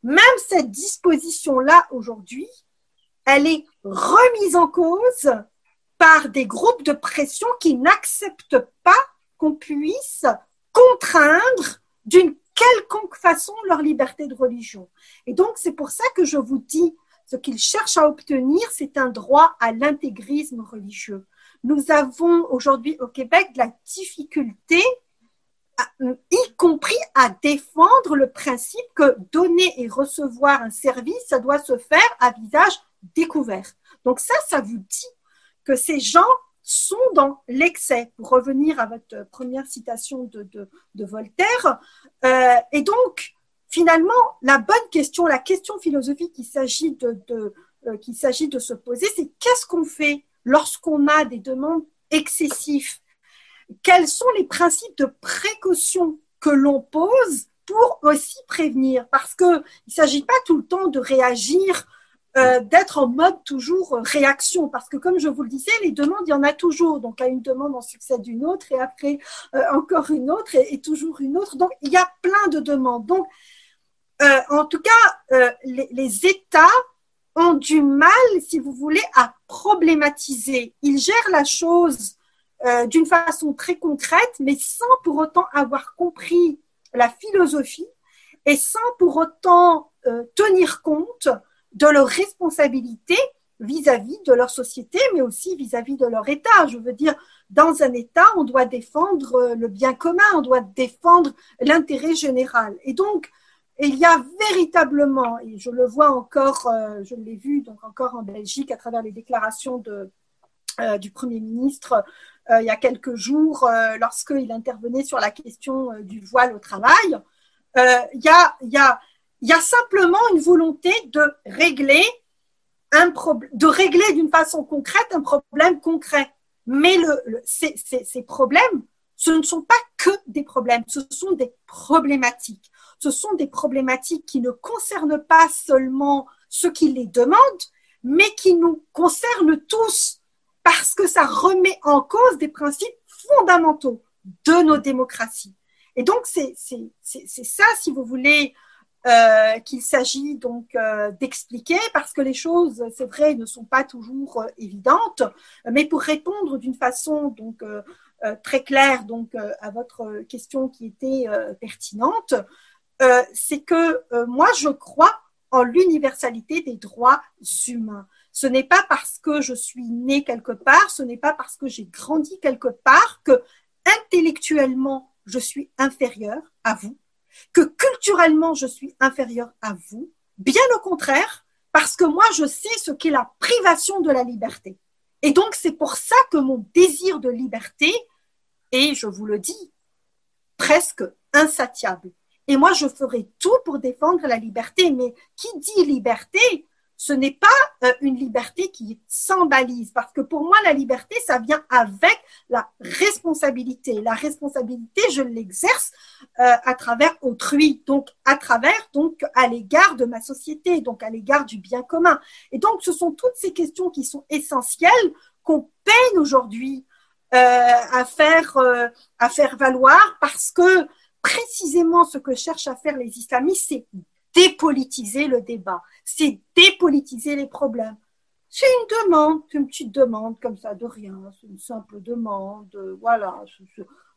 même cette disposition-là, aujourd'hui, elle est remise en cause par des groupes de pression qui n'acceptent pas qu'on puisse contraindre d'une quelconque façon leur liberté de religion. Et donc, c'est pour ça que je vous dis, ce qu'ils cherchent à obtenir, c'est un droit à l'intégrisme religieux. Nous avons aujourd'hui au Québec de la difficulté y compris à défendre le principe que donner et recevoir un service, ça doit se faire à visage découvert. Donc ça, ça vous dit que ces gens sont dans l'excès. Pour revenir à votre première citation de, de, Voltaire, euh, et donc finalement, la bonne question, la question philosophique s'agit de euh, qu'il s'agit de se poser, c'est qu'est-ce qu'on fait lorsqu'on a des demandes excessives? Quels sont les principes de précaution que l'on pose pour aussi prévenir? Parce qu'il ne s'agit pas tout le temps de réagir, euh, d'être en mode toujours réaction. Parce que comme je vous le disais, les demandes, il y en a toujours. Donc à une demande, on succède une autre et après euh, encore une autre et, toujours une autre. Donc il y a plein de demandes. Donc euh, en tout cas, les, États ont du mal, si vous voulez, à problématiser. Ils gèrent la chose d'une façon très concrète, mais sans pour autant avoir compris la philosophie et sans pour autant tenir compte de leurs responsabilités vis-à-vis de leur société, mais aussi vis-à-vis de leur État. Je veux dire, dans un État, on doit défendre euh, le bien commun, on doit défendre l'intérêt général. Et donc, il y a véritablement, et je le vois encore, je l'ai vu donc encore en Belgique à travers les déclarations de, du Premier ministre euh, il y a quelques jours euh, lorsqu'il intervenait sur la question euh, du voile au travail. Il y a, y, a, y a simplement une volonté de régler un de régler d'une façon concrète un problème concret. Mais ces, problèmes, ce ne sont pas que des problèmes, ce sont des problématiques. Ce sont des problématiques qui ne concernent pas seulement ceux qui les demandent, mais qui nous concernent tous parce que ça remet en cause des principes fondamentaux de nos démocraties. Et donc, c'est ça, si vous voulez, euh, qu'il s'agit donc euh, d'expliquer, parce que les choses, c'est vrai, ne sont pas toujours euh, évidentes, mais pour répondre d'une façon donc euh, euh, très claire donc à votre question qui était pertinente, c'est que moi, je crois en l'universalité des droits humains. Ce n'est pas parce que je suis née quelque part, ce n'est pas parce que j'ai grandi quelque part que intellectuellement je suis inférieur à vous, que culturellement je suis inférieur à vous. Bien au contraire, parce que moi, je sais ce qu'est la privation de la liberté. Et donc, c'est pour ça que mon désir de liberté est, je vous le dis, presque insatiable. Et moi, je ferai tout pour défendre la liberté. Mais qui dit liberté ce n'est pas euh, une liberté qui est sans balise, parce que pour moi, la liberté, ça vient avec la responsabilité. La responsabilité, je l'exerce euh, à travers autrui, donc à travers, donc à l'égard de ma société, donc à l'égard du bien commun. Et donc, ce sont toutes ces questions qui sont essentielles qu'on peine aujourd'hui euh, à faire à faire valoir, parce que précisément ce que cherchent à faire les islamistes, c'est dépolitiser le débat, c'est dépolitiser les problèmes. C'est une demande, une petite demande comme ça de rien, c'est une simple demande, voilà,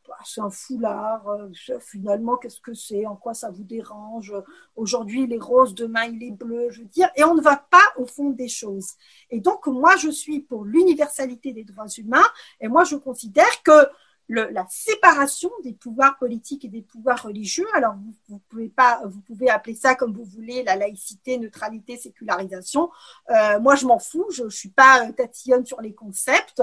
bah, c'est un foulard, euh, finalement, qu'est-ce que c'est, en quoi ça vous dérange, aujourd'hui il est rose, demain il est bleu, je veux dire, et on ne va pas au fond des choses. Et donc, moi, je suis pour l'universalité des droits humains, et moi, je considère que la séparation des pouvoirs politiques et des pouvoirs religieux. Alors, vous, pouvez pas, vous pouvez appeler ça comme vous voulez, la laïcité, neutralité, sécularisation. Euh, moi, je m'en fous, je, ne suis pas euh, tatillonne sur les concepts,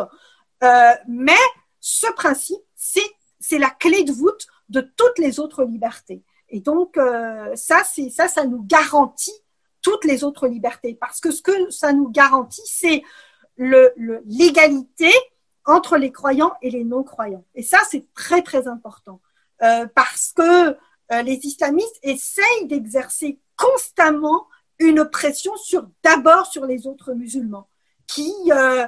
euh, mais ce principe, c'est la clé de voûte de toutes les autres libertés. Et donc, ça, c'est ça, ça nous garantit toutes les autres libertés, parce que ce que ça nous garantit, c'est le l'égalité entre les croyants et les non-croyants. Et ça, c'est très, très important. Euh, parce que euh, les islamistes essayent d'exercer constamment une pression sur d'abord sur les autres musulmans qui euh,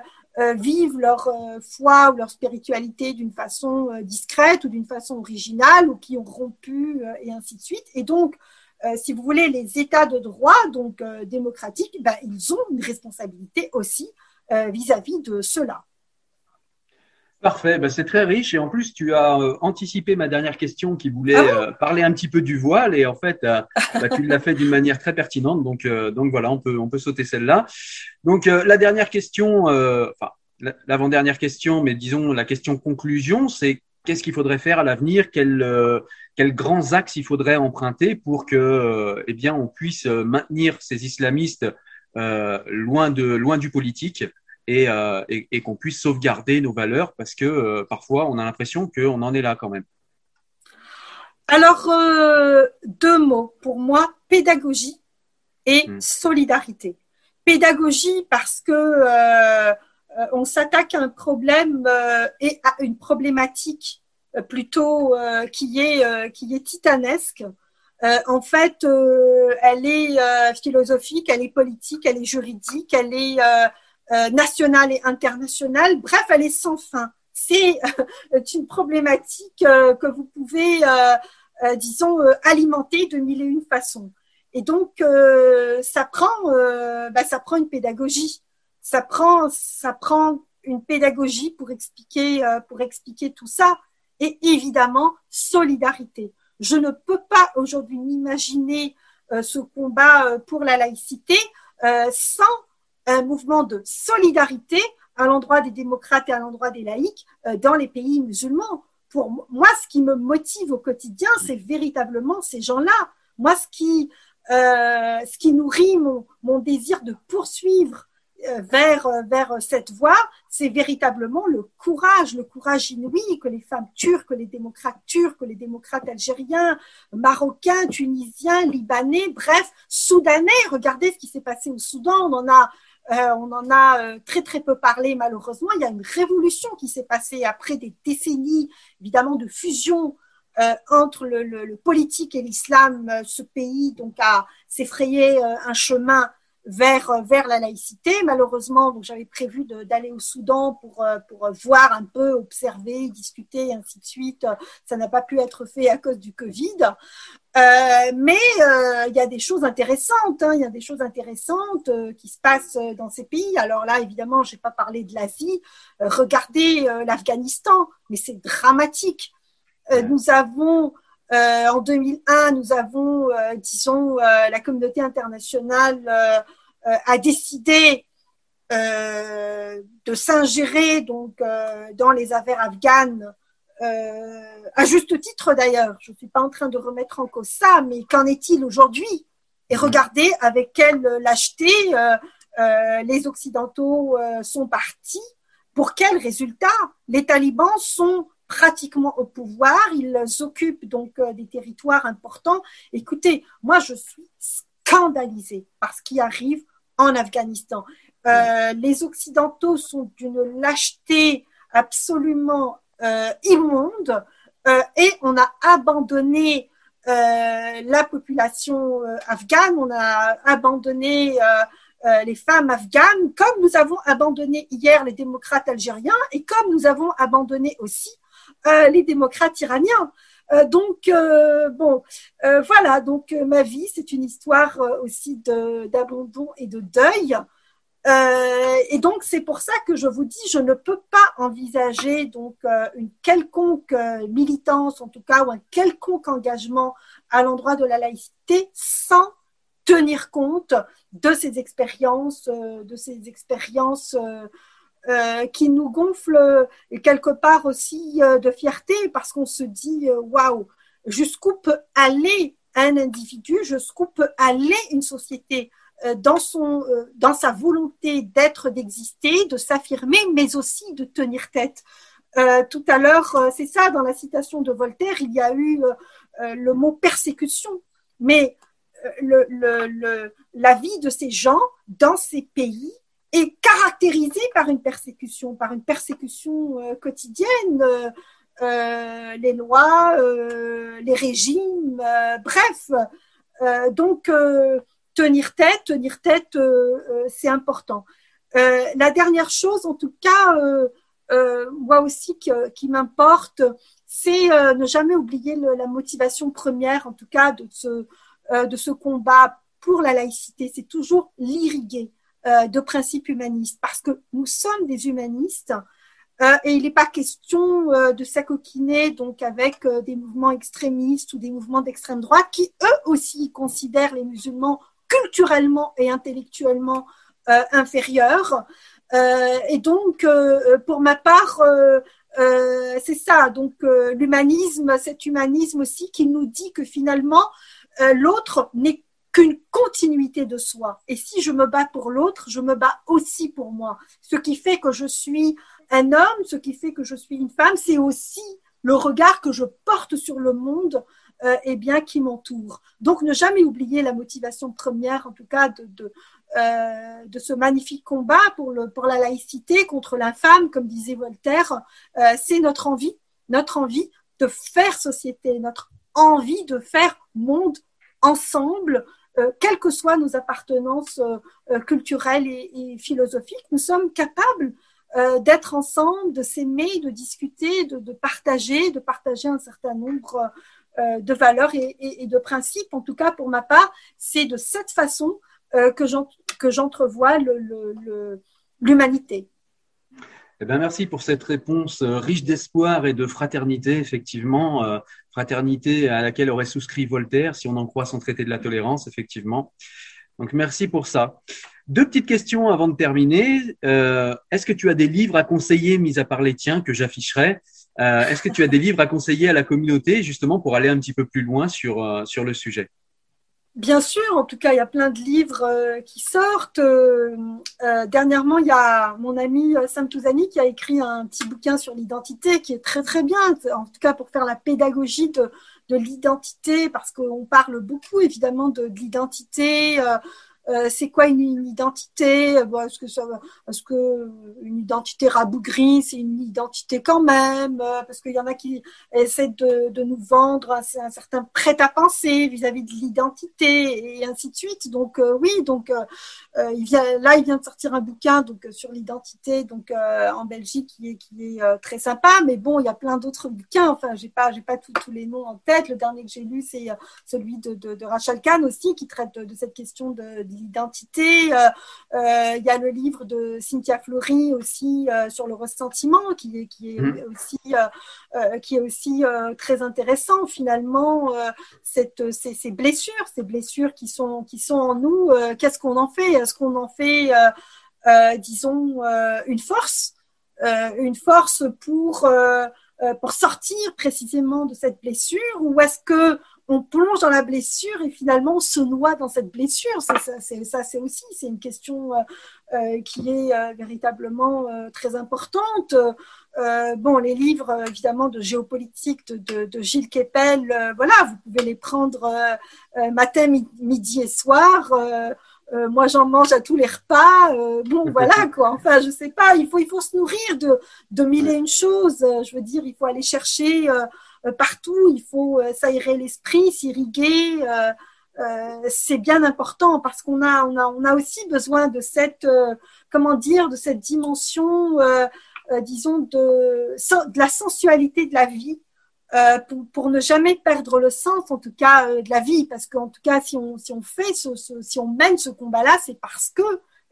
vivent leur foi ou leur spiritualité d'une façon discrète ou d'une façon originale ou qui ont rompu et ainsi de suite. Et donc, si vous voulez, les États de droit, donc démocratiques, ben, ils ont une responsabilité aussi vis-à-vis -vis de cela. Parfait, ben, c'est très riche. Et en plus tu as euh, anticipé ma dernière question qui voulait ah euh, parler un petit peu du voile. Et en fait euh, bah, tu l'as fait d'une manière très pertinente. Donc donc voilà on peut on peut sauter celle-là. Donc la dernière question, enfin l'avant-dernière question, mais disons la question conclusion, c'est qu'est-ce qu'il faudrait faire à l'avenir, quels quels grands axes il faudrait emprunter pour que eh bien on puisse maintenir ces islamistes loin de loin du politique? Euh, et, et, qu'on puisse sauvegarder nos valeurs parce que euh, parfois on a l'impression qu'on en est là quand même. Alors, euh, deux mots pour moi, pédagogie et hmm. solidarité. Pédagogie parce que on s'attaque à un problème et à une problématique plutôt qui est qui est titanesque. en fait, elle est philosophique, elle est politique, elle est juridique, elle est euh, nationale et internationale. Bref, elle est sans fin. C'est euh, une problématique euh, que vous pouvez, disons, alimenter de mille et une façons. Et donc, ça prend, bah, ça prend une pédagogie. Ça prend, ça prend une pédagogie pour expliquer, pour expliquer tout ça. Et évidemment, solidarité. Je ne peux pas aujourd'hui m'imaginer ce combat pour la laïcité sans un mouvement de solidarité à l'endroit des démocrates et à l'endroit des laïcs euh, dans les pays musulmans. Pour moi, ce qui me motive au quotidien, c'est véritablement ces gens-là. Moi, ce qui, euh, ce qui nourrit mon, mon désir de poursuivre euh, vers, vers cette voie, c'est véritablement le courage, le courage inouï que les femmes turques, que les démocrates turcs, les démocrates algériens, marocains, tunisiens, libanais, bref, soudanais. Regardez ce qui s'est passé au Soudan. On en a euh, on en a euh, très très peu parlé malheureusement. Il y a une révolution qui s'est passée après des décennies évidemment de fusion euh, entre le, politique et l'islam. Ce pays donc a s'effrayé un chemin vers la laïcité. Malheureusement, donc j'avais prévu d'aller au Soudan pour voir un peu, observer, discuter, ainsi de suite. Ça n'a pas pu être fait à cause du Covid. Euh, mais euh, il y a des choses intéressantes, hein, il y a des choses intéressantes euh, qui se passent dans ces pays. Alors là, évidemment, je n'ai pas parlé de l'Asie. regardez l'Afghanistan, mais c'est dramatique. nous avons en 2001, nous avons, disons, la communauté internationale a décidé de s'ingérer donc dans les affaires afghanes à juste titre d'ailleurs. Je ne suis pas en train de remettre en cause ça, mais qu'en est-il aujourd'hui? Et regardez avec quelle lâcheté les Occidentaux sont partis. Pour quels résultats Les talibans sont pratiquement au pouvoir, ils occupent donc des territoires importants. Écoutez, moi je suis scandalisée par ce qui arrive en Afghanistan. Euh, les Occidentaux sont d'une lâcheté absolument euh, immonde euh, et on a abandonné la population afghane, on a abandonné les femmes afghanes, comme nous avons abandonné hier les démocrates algériens et comme nous avons abandonné aussi les démocrates iraniens. donc bon, voilà. Donc ma vie, c'est une histoire aussi d'abandon et de deuil. Euh, et donc c'est pour ça que je vous dis, je ne peux pas envisager donc euh, une quelconque euh, militance, en tout cas, ou un quelconque engagement à l'endroit de la laïcité sans tenir compte de ces expériences, de ces expériences qui nous gonflent quelque part aussi de fierté parce qu'on se dit waouh, jusqu'où peut aller un individu, jusqu'où peut aller une société dans, son, euh, dans sa volonté d'être, d'exister, de s'affirmer, mais aussi de tenir tête. Euh, tout à l'heure, c'est ça, dans la citation de Voltaire, il y a eu le mot persécution, mais le, le, la vie de ces gens dans ces pays est caractérisée par une persécution, par une persécution quotidienne. les lois, les régimes, bref. donc, tenir tête, tenir tête, euh, euh, c'est important. Euh, la dernière chose, en tout cas, moi aussi qui, m'importe, c'est ne jamais oublier la motivation première, en tout cas, de ce, combat pour la laïcité. C'est toujours l'irriguer de principes humanistes, parce que nous sommes des humanistes. et il n'est pas question de s'acoquiner donc avec des mouvements extrémistes ou des mouvements d'extrême droite qui eux aussi considèrent les musulmans culturellement et intellectuellement euh. Euh, et donc, euh, pour ma part, c'est ça. Donc, l'humanisme, cet humanisme aussi qui nous dit que finalement, l'autre n'est qu'une continuité de soi. Et si je me bats pour l'autre, je me bats aussi pour moi. Ce qui fait que je suis un homme, ce qui fait que je suis une femme, c'est aussi le regard que je porte sur le monde euh, eh bien, qui m'entourent. Donc, ne jamais oublier la motivation première, en tout cas, de, de, euh, ce magnifique combat pour, le, pour la laïcité contre l'infâme, comme disait Voltaire. Euh, c'est notre envie, notre envie de faire société, notre envie de faire monde ensemble, quelles que soient nos appartenances culturelles et, philosophiques. Nous sommes capables d'être ensemble, de s'aimer, de discuter, de, de, partager, de partager un certain nombre de valeurs et, de principes. En tout cas, pour ma part, c'est de cette façon euh, que j'entrevois l'humanité. Eh bien, merci pour cette réponse euh, riche d'espoir et de fraternité, effectivement. fraternité à laquelle aurait souscrit Voltaire, si on en croit son traité de la tolérance, effectivement. Donc, merci pour ça. Deux petites questions avant de terminer. Est-ce que tu as des livres à conseiller, mis à part les tiens, que j'afficherai? Euh, est-ce que tu as des livres à conseiller à la communauté justement pour aller un petit peu plus loin sur, euh, le sujet? Bien sûr, en tout cas, il y a plein de livres euh, qui sortent. dernièrement, il y a mon ami Sam Touzani qui a écrit un petit bouquin sur l'identité qui est très très bien, en tout cas pour faire la pédagogie de, de l'identité, parce qu'on parle beaucoup évidemment de, de l'identité euh, c'est quoi une, identité? Est-ce que est-ce que une identité rabougrie, c'est une identité quand même? Euh, Parce qu'il y en a qui essaient de, de nous vendre un, certain prêt-à-penser vis-à-vis de l'identité et ainsi de suite. Donc euh, oui, donc il vient, là il vient de sortir un bouquin donc sur l'identité donc en Belgique qui est qui est très sympa. Mais bon, il y a plein d'autres bouquins. Enfin, j'ai pas j'ai pas tous les noms en tête. Le dernier que j'ai lu c'est celui de, de, de, Rachel Kahn aussi qui traite de, cette question de l'identité. Euh, euh, il y a le livre de Cynthia Fleury aussi euh, sur le ressentiment qui est, qui est mmh. aussi, qui est aussi très intéressant finalement. Cette, ces, blessures, ces blessures qui sont, qui sont en nous, qu'est-ce qu'on en fait? Est-ce qu'on en fait, disons, une force une force pour, pour sortir précisément de cette blessure? Ou est-ce que on plonge dans la blessure et finalement on se noie dans cette blessure. Ça, ça c'est aussi c'est une question qui est véritablement très importante. bon, les livres évidemment de géopolitique de, de, Gilles Kepel, voilà, vous pouvez les prendre matin, midi et soir. Euh, moi j'en mange à tous les repas. Euh, bon, voilà quoi. Enfin, je sais pas. Il faut, il faut se nourrir de, de mille et une choses. Je veux dire, il faut aller chercher euh, partout. Il faut s'aérer l'esprit, s'irriguer. c'est bien important parce qu'on a, on a, on a aussi besoin de cette, comment dire, de cette dimension, disons, de, de la sensualité de la vie. Euh, pour, ne jamais perdre le sens, en tout cas, euh, de la vie. Parce qu'en tout cas, si on, si on fait ce, si on mène ce combat-là, c'est parce que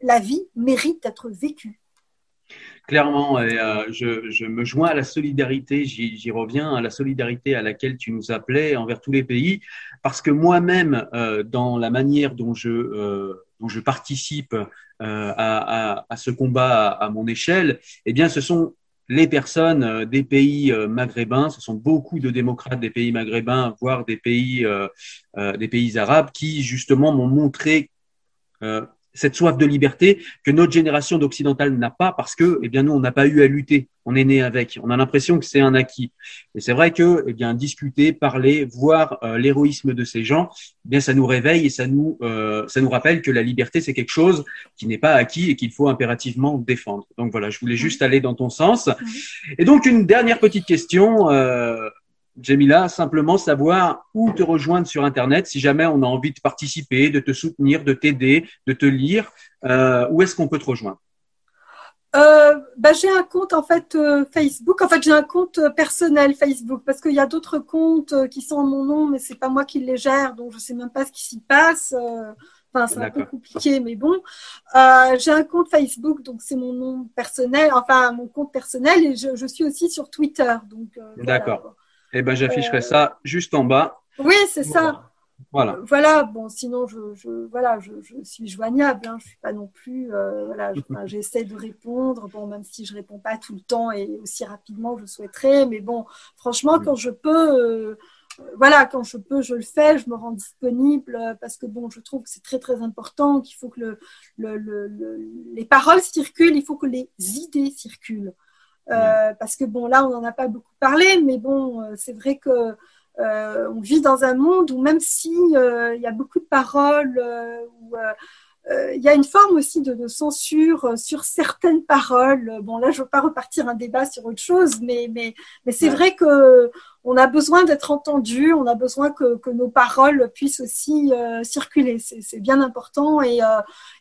la vie mérite d'être vécue. Clairement, euh, je, je, me joins à la solidarité, j'y reviens, à la solidarité à laquelle tu nous appelais envers tous les pays, parce que moi-même, dans la manière dont je, dont je participe à, à, à, ce combat à, à, mon échelle, eh bien, ce sont les personnes euh, des pays euh, maghrébins, ce sont beaucoup de démocrates des pays maghrébins, voire des pays, euh, des pays arabes, qui justement m'ont montré cette soif de liberté que notre génération d'occidentale n'a pas parce que, eh bien, nous, on n'a pas eu à lutter. On est né avec. On a l'impression que c'est un acquis. Et c'est vrai que, eh bien, discuter, parler, voir euh, l'héroïsme de ces gens, eh bien, ça nous réveille et ça nous, euh, ça nous rappelle que la liberté, c'est quelque chose qui n'est pas acquis et qu'il faut impérativement défendre. Donc voilà, je voulais juste aller dans ton sens. Et donc, une dernière petite question. Euh, Jamila, simplement savoir où te rejoindre sur Internet si jamais on a envie de participer, de te soutenir, de t'aider, de te lire. Euh, où est-ce qu'on peut te rejoindre? Euh, bah, j'ai un compte en fait euh, Facebook. En fait, j'ai un compte personnel Facebook parce qu'il y a d'autres comptes qui sont en mon nom, mais c'est pas moi qui les gère, donc je sais même pas ce qui s'y passe. Enfin, c'est un peu compliqué, mais bon. j'ai un compte Facebook, donc c'est mon nom personnel, enfin mon compte personnel, et je, suis aussi sur Twitter. Donc. D'accord. Eh ben, j'afficherai ça juste en bas. Oui, c'est ça. Voilà. Voilà. Bon, sinon, je, je voilà, je, je, suis joignable. Hein. Je suis pas non plus. Euh, voilà, j'essaie de répondre. Bon, même si je réponds pas tout le temps et aussi rapidement, je souhaiterais. Mais bon, franchement, quand je peux. Euh, voilà, quand je peux, je le fais, je me rends disponible euh, parce que bon, je trouve que c'est très très important, qu'il faut que le, le, le, les paroles circulent, il faut que les idées circulent. Euh, parce que bon, là, on n'en a pas beaucoup parlé, mais bon, euh, c'est vrai que euh, on vit dans un monde où même si il y a beaucoup de paroles, où il y a une forme aussi de, censure sur certaines paroles. Bon, là, je veux pas repartir un débat sur autre chose, mais mais mais c'est vrai que on a besoin d'être entendu, on a besoin que, que nos paroles puissent aussi circuler. C'est bien important et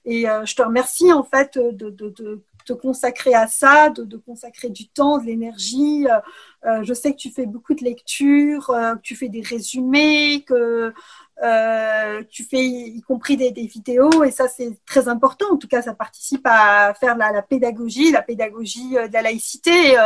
et je te remercie en fait de, de, de te consacrer à ça, de, consacrer du temps, de l'énergie. Euh, euh, je sais que tu fais beaucoup de lectures, euh, que tu fais des résumés, que tu fais y compris des, vidéos et ça c'est très important. En tout cas, ça participe à faire la, pédagogie, la pédagogie de la laïcité.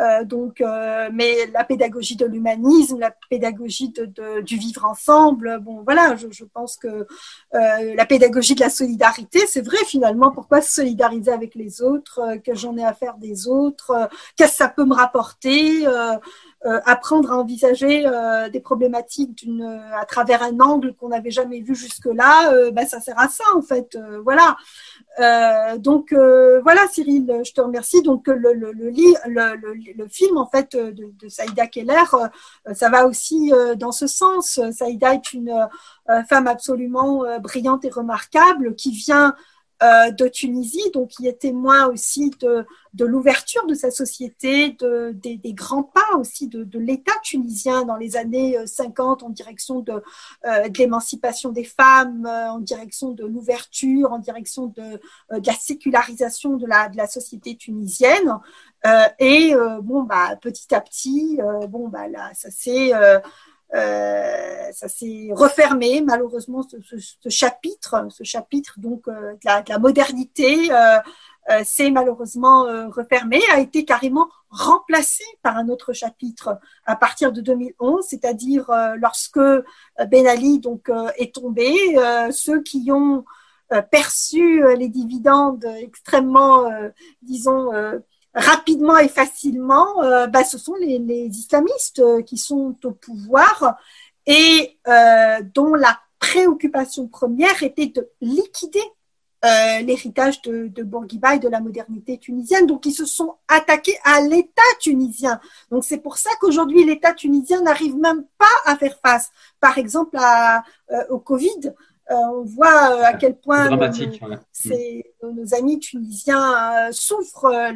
Euh, donc, euh, mais la pédagogie de l'humanisme, la pédagogie de, du vivre ensemble, bon voilà, je, je pense que euh, la pédagogie de la solidarité, c'est vrai finalement, pourquoi se solidariser avec les autres, que j'en ai à faire des autres, qu'est-ce que ça peut me rapporter euh, apprendre à envisager euh, des problématiques à travers un angle qu'on n'avait jamais vu jusque-là, euh, ben, ça sert à ça en fait. voilà. donc voilà, Cyril, je te remercie. Donc le, film en fait de, Saïda Keller, ça va aussi dans ce sens. Saïda est une femme absolument brillante et remarquable qui vient euh, de Tunisie, donc il est témoin aussi de, de l'ouverture de sa société, de, des, grands pas aussi de, de l'État tunisien dans les années 50 euh, en direction de, euh, de l'émancipation des femmes, euh, en direction de l'ouverture, en direction de, la sécularisation de la, de la société tunisienne. et bon, bah, petit à petit, bon, bah, là, ça s'est euh, ça s'est refermé malheureusement ce, ce, ce, chapitre, ce chapitre donc euh, de, la, de, la, modernité euh, euh s'est malheureusement refermé, a été carrément remplacé par un autre chapitre à partir de 2011, c'est-à-dire lorsque Ben Ali donc est tombé, ceux qui ont perçu les dividendes extrêmement, disons rapidement et facilement, euh, bah, ce sont les, islamistes euh, qui sont au pouvoir et euh, dont la préoccupation première était de liquider l'héritage de, de Bourguiba et de la modernité tunisienne. Donc, ils se sont attaqués à l'État tunisien. Donc, c'est pour ça qu'aujourd'hui, l'État tunisien n'arrive même pas à faire face, par exemple, à, euh, au Covid. Euh, on voit euh, à quel point nos, nos, amis tunisiens souffrent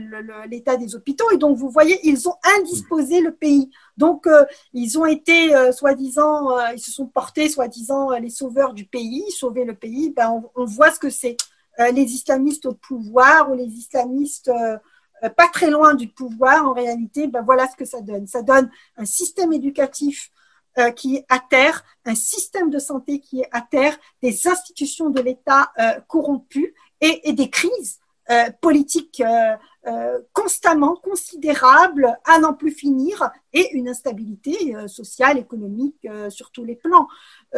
l'état des hôpitaux. Et donc, vous voyez, ils ont indisposé le pays. Donc, ils ont été, soi-disant, ils se sont portés, soi-disant, les sauveurs du pays, sauver le pays. Ben, on, on voit ce que c'est. les islamistes au pouvoir ou les islamistes pas très loin du pouvoir, en réalité, ben voilà ce que ça donne. Ça donne un système éducatif euh, qui est à terre, un système de santé qui est à terre, des institutions de l'État euh, corrompues et, et, des crises euh, politiques euh, euh, constamment considérables à n'en plus finir et une instabilité sociale, économique sur tous les plans.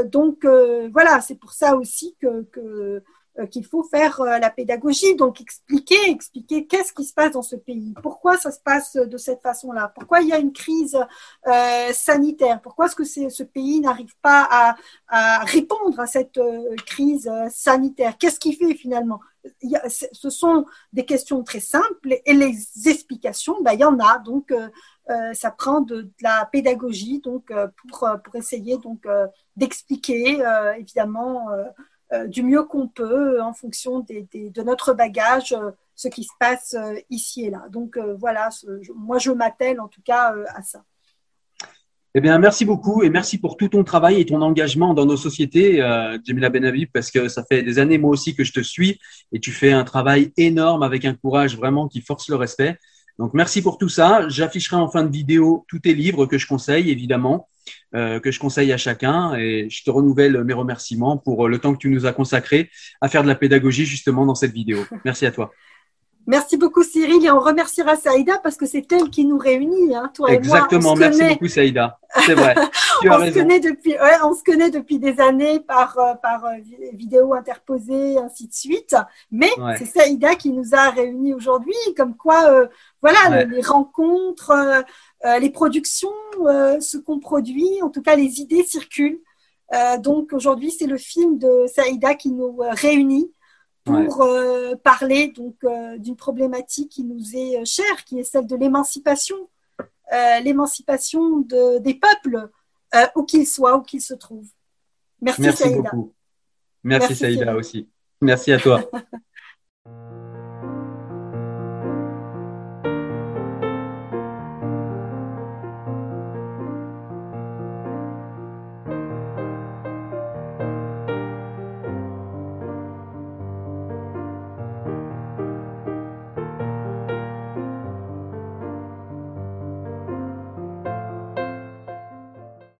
donc voilà, c'est pour ça aussi que, que euh, qu'il faut faire euh, la pédagogie, donc expliquer, expliquer qu'est-ce qui se passe dans ce pays, pourquoi ça se passe de cette façon-là, pourquoi il y a une crise euh, sanitaire, pourquoi est-ce que ce pays n'arrive pas à, répondre à cette euh, crise sanitaire, qu'est-ce qui fait finalement? Ce sont des questions très simples et les explications, ben, il y en a, donc euh, ça prend de, la pédagogie donc pour, pour essayer donc d'expliquer évidemment euh, du mieux qu'on peut en fonction de notre bagage, euh, ce qui se passe euh, ici et là. Donc voilà, moi je m'attelle en tout cas à ça. Eh bien, merci beaucoup et merci pour tout ton travail et ton engagement dans nos sociétés, euh, Jamila Benhabib, parce que ça fait des années moi aussi que je te suis et tu fais un travail énorme avec un courage vraiment qui force le respect. Donc, merci pour tout ça. J'afficherai en fin de vidéo tous tes livres que je conseille, évidemment. Euh, que je conseille à chacun. Et je te renouvelle mes remerciements pour le temps que tu nous as consacré à faire de la pédagogie justement dans cette vidéo. Merci à toi. Merci beaucoup Cyril et on remerciera Saïda parce que c'est elle qui nous réunit, hein, toi Exactement, et moi. merci connaît... beaucoup Saïda. C'est vrai. tu as on, raison. Se connaît depuis, ouais, on se connaît depuis des années par, euh, par euh, vidéo interposée, ainsi de suite. Mais ouais. c'est Saïda qui nous a réunis aujourd'hui, comme quoi, euh, voilà, ouais. les, les, rencontres, euh, les productions, ce qu'on produit, en tout cas les idées circulent. donc aujourd'hui, c'est le film de Saïda qui nous réunit pour ouais. euh, parler donc euh, d'une problématique qui nous est euh, chère, qui est celle de l'émancipation, l'émancipation de, des peuples, où qu'ils soient, où qu'ils se trouvent. Merci, Merci Saïda. beaucoup. Merci, Merci Saïda aussi. Merci à toi.